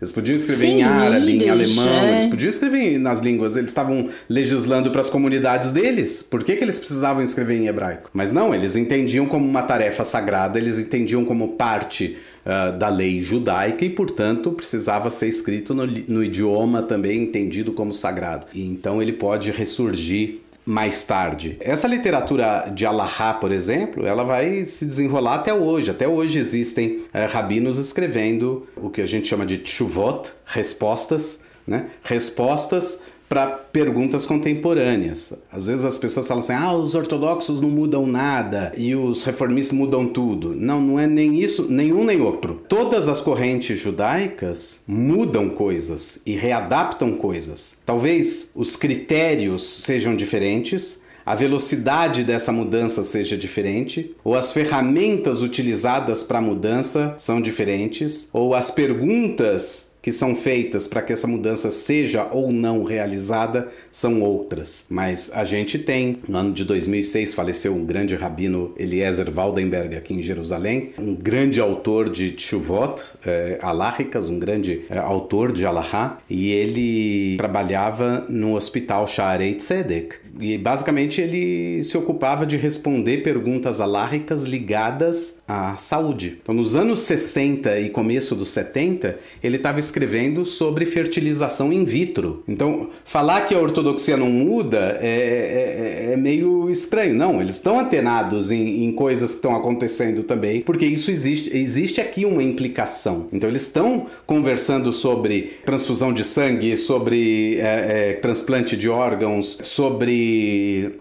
Eles podiam escrever Sim, em árabe, em alemão, é. eles podiam escrever nas línguas, eles estavam legislando para as comunidades deles. Por que, que eles precisavam escrever em hebraico? Mas não, eles entendiam como uma tarefa sagrada, eles entendiam como parte ah, da lei judaica e, portanto, precisava ser escrito no, no idioma também entendido como sagrado. E então ele pode ressurgir mais tarde. Essa literatura de Alahá, por exemplo, ela vai se desenrolar até hoje. Até hoje existem eh, rabinos escrevendo o que a gente chama de tshuvot, respostas né? respostas para perguntas contemporâneas. Às vezes as pessoas falam assim: ah, os ortodoxos não mudam nada e os reformistas mudam tudo. Não, não é nem isso, nenhum nem outro. Todas as correntes judaicas mudam coisas e readaptam coisas. Talvez os critérios sejam diferentes. A velocidade dessa mudança seja diferente, ou as ferramentas utilizadas para a mudança são diferentes, ou as perguntas que são feitas para que essa mudança seja ou não realizada são outras. Mas a gente tem, no ano de 2006 faleceu um grande rabino Eliezer Waldenberg aqui em Jerusalém, um grande autor de Tshuvot é, alárricas, um grande é, autor de Alahá, e ele trabalhava no hospital Shaarei Tzedek, e basicamente ele se ocupava de responder perguntas alárricas ligadas à saúde. Então, nos anos 60 e começo dos 70, ele estava escrevendo sobre fertilização in vitro. Então, falar que a ortodoxia não muda é, é, é meio estranho. Não, eles estão antenados em, em coisas que estão acontecendo também, porque isso existe, existe aqui uma implicação. Então, eles estão conversando sobre transfusão de sangue, sobre é, é transplante de órgãos, sobre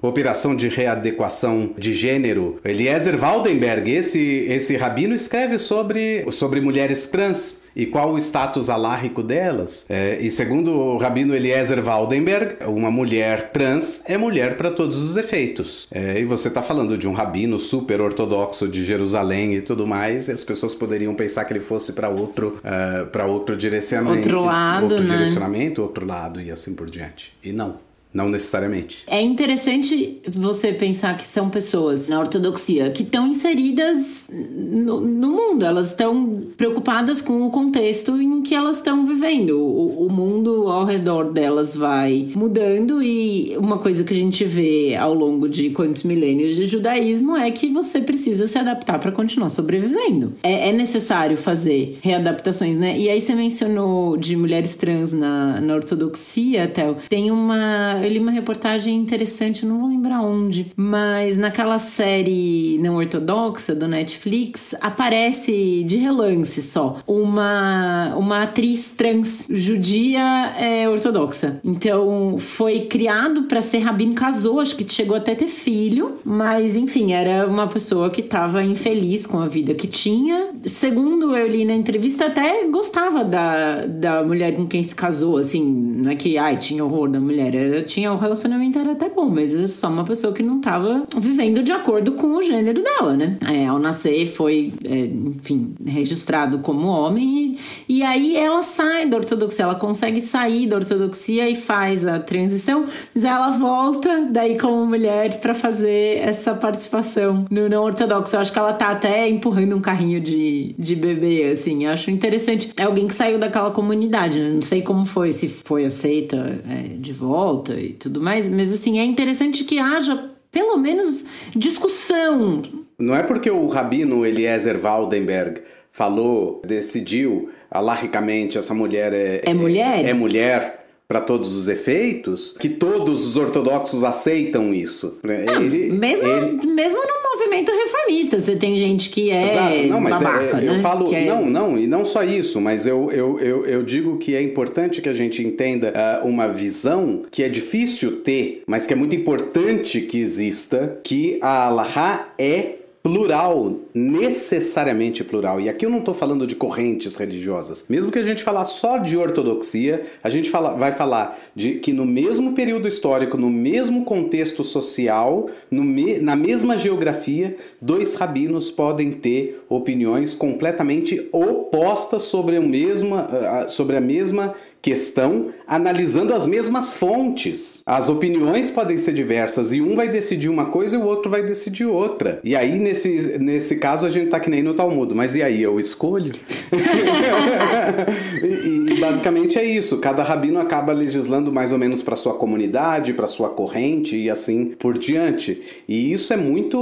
operação de readequação de gênero. Eliezer Waldenberg, esse, esse rabino, escreve sobre, sobre mulheres trans e qual o status alárrico delas. É, e segundo o rabino Eliezer Waldenberg, uma mulher trans é mulher para todos os efeitos. É, e você está falando de um rabino super ortodoxo de Jerusalém e tudo mais, e as pessoas poderiam pensar que ele fosse para outro, uh, para outro direcionamento. Outro lado, outro né? direcionamento, outro lado e assim por diante. E não. Não necessariamente. É interessante você pensar que são pessoas na ortodoxia que estão inseridas no, no mundo, elas estão preocupadas com o contexto em que elas estão vivendo. O, o, mundo ao redor delas vai mudando, e uma coisa que a gente vê ao longo de quantos milênios de judaísmo é que você precisa se adaptar para continuar sobrevivendo. É, é, necessário fazer readaptações, né? E aí você mencionou de mulheres trans na, na ortodoxia, Théo. Tem uma eu li uma reportagem interessante, não vou lembrar onde, mas naquela série não ortodoxa do Netflix aparece de relance só uma, uma atriz trans judia é, ortodoxa. Então foi criado para ser rabino, casou, acho que chegou até ter filho, mas enfim, era uma pessoa que estava infeliz com a vida que tinha. Segundo eu li na entrevista, até gostava da, da mulher com quem se casou, assim, não é que ai, tinha horror da mulher, era tinha o relacionamento era até bom, mas é só uma pessoa que não tava vivendo de acordo com o gênero dela, né? É, ao nascer foi, é, enfim, registrado como homem e, e aí ela sai da ortodoxia, ela consegue sair da ortodoxia e faz a transição, mas ela volta daí como mulher para fazer essa participação no não ortodoxo. Eu acho que ela tá até empurrando um carrinho de, de bebê, assim. Eu acho interessante. É alguém que saiu daquela comunidade, né? Não sei como foi, se foi aceita é, de volta e tudo mais, mas assim, é interessante que haja pelo menos discussão. Não é porque o rabino Eliezer Waldenberg falou, decidiu alarricamente essa mulher é, é mulher, é, é mulher para todos os efeitos, que todos os ortodoxos aceitam isso. Né? Não, ele, mesmo, ele... mesmo no movimento reformista, você tem gente que é Exato. não, mas babaca, é, eu né? falo, é... não, não, e não só isso, mas eu, eu, eu, eu, digo que é importante que a gente entenda uh, uma visão que é difícil ter, mas que é muito importante que exista, que a Allahá é plural, necessariamente plural. E aqui eu não estou falando de correntes religiosas. Mesmo que a gente falar só de ortodoxia, a gente fala, vai falar de que no mesmo período histórico, no mesmo contexto social, me, na mesma geografia, dois rabinos podem ter opiniões completamente opostas sobre, o mesma, sobre a mesma questão analisando as mesmas fontes. As opiniões podem ser diversas e um vai decidir uma coisa e o outro vai decidir outra. E aí, nesse, nesse caso, a gente tá que nem no Talmud. Mas e aí, eu escolho? (laughs) e, e, basicamente é isso. Cada rabino acaba legislando mais ou menos para sua comunidade, para sua corrente e assim por diante. E isso é muito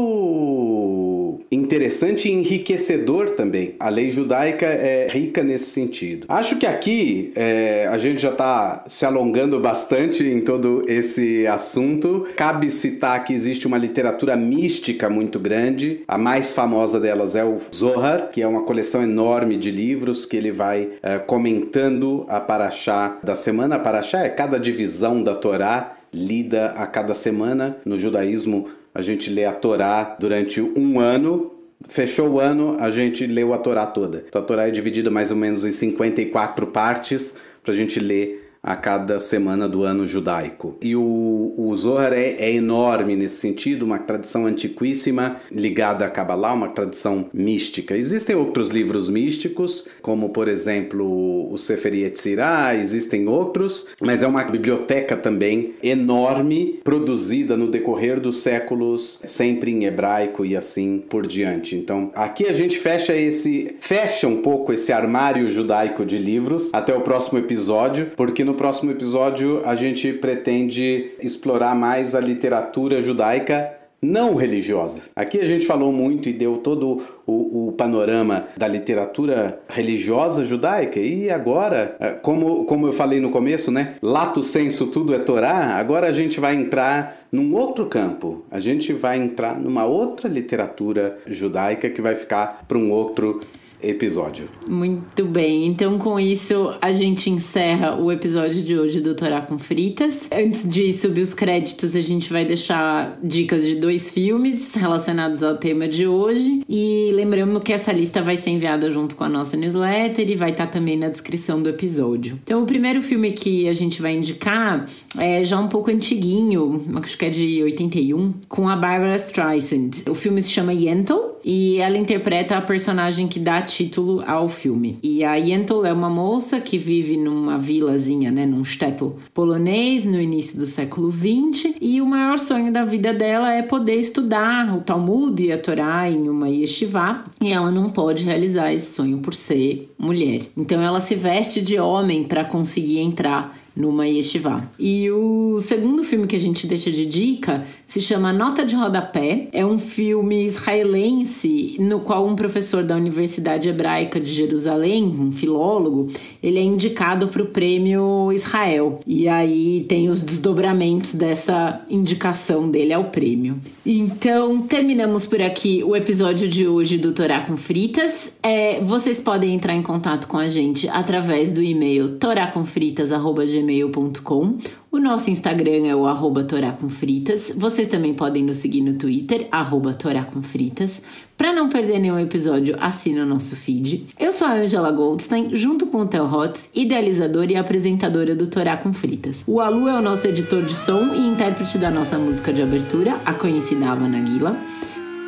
interessante e enriquecedor também. A lei judaica é rica nesse sentido. Acho que aqui é, a gente já está se alongando bastante em todo esse assunto. Cabe citar que existe uma literatura mística muito grande. A mais famosa delas é o Zohar, que é uma coleção enorme de livros que ele vai é, comentando a Paraxá da semana. A Paraxá é cada divisão da Torá lida a cada semana. No judaísmo, a gente lê a Torá durante um ano. Fechou o ano, a gente leu a Torá toda. Então a Torá é dividida mais ou menos em 54 partes para a gente ler a cada semana do ano judaico. E o, o Zohar é, é, enorme nesse sentido, uma tradição antiquíssima ligada a Kabbalah, uma tradição mística. Existem outros livros místicos, como por exemplo o Sefer Yetzirah, existem outros, mas é uma biblioteca também enorme, produzida no decorrer dos séculos, sempre em hebraico e assim por diante. Então, aqui a gente fecha esse fecha um pouco esse armário judaico de livros até o próximo episódio, porque no no próximo episódio a gente pretende explorar mais a literatura judaica não religiosa. Aqui a gente falou muito e deu todo o, o, panorama da literatura religiosa judaica e agora, é, como, como eu falei no começo, né? Lato senso tudo é Torá, agora a gente vai entrar num outro campo. A gente vai entrar numa outra literatura judaica que vai ficar para um outro episódio. Muito bem, então com isso a gente encerra o episódio de hoje do Torá com Fritas. Antes de subir os créditos, a gente vai deixar dicas de dois filmes relacionados ao tema de hoje. E lembrando que essa lista vai ser enviada junto com a nossa newsletter e vai estar também na descrição do episódio. Então, o primeiro filme que a gente vai indicar é já um pouco antiguinho, acho que é de 81, com a Barbara Streisand. O filme se chama Yentl e ela interpreta a personagem que dá título ao filme. E a Yentl é uma moça que vive numa vilazinha, né, num shtetl polonês no início do século 20 e o maior sonho da vida dela é poder estudar o Talmud e a Torá em uma yeshiva e ela não pode realizar esse sonho por ser mulher. Então ela se veste de homem para conseguir entrar numa yeshiva. E o segundo filme que a gente deixa de dica se chama Nota de Rodapé. É um filme israelense no qual um professor da Universidade Hebraica de Jerusalém, um filólogo, ele é indicado para o prêmio Israel. E aí tem os desdobramentos dessa indicação dele ao prêmio. Então, terminamos por aqui o episódio de hoje do Torá com Fritas. É, vocês podem entrar em contato com a gente através do e-mail toraconfritas.gmail.com gmail.com. O nosso Instagram é o arroba Fritas. Vocês também podem nos seguir no Twitter, arroba Fritas. Para não perder nenhum episódio, assine o nosso feed. Eu sou a Angela Goldstein, junto com o Theo Hotz, idealizadora e apresentadora do Torá com Fritas. O Alu é o nosso editor de som e intérprete da nossa música de abertura, a conhecida Havana Guila.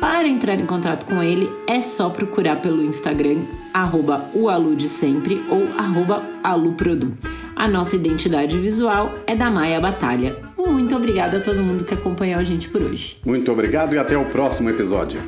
Para entrar em contato com ele, é só procurar pelo Instagram, arroba sempre ou arroba aluprodu. A nossa identidade visual é da Maia Batalha. Muito obrigada a todo mundo que acompanhou a gente por hoje. Muito obrigado e até o próximo episódio.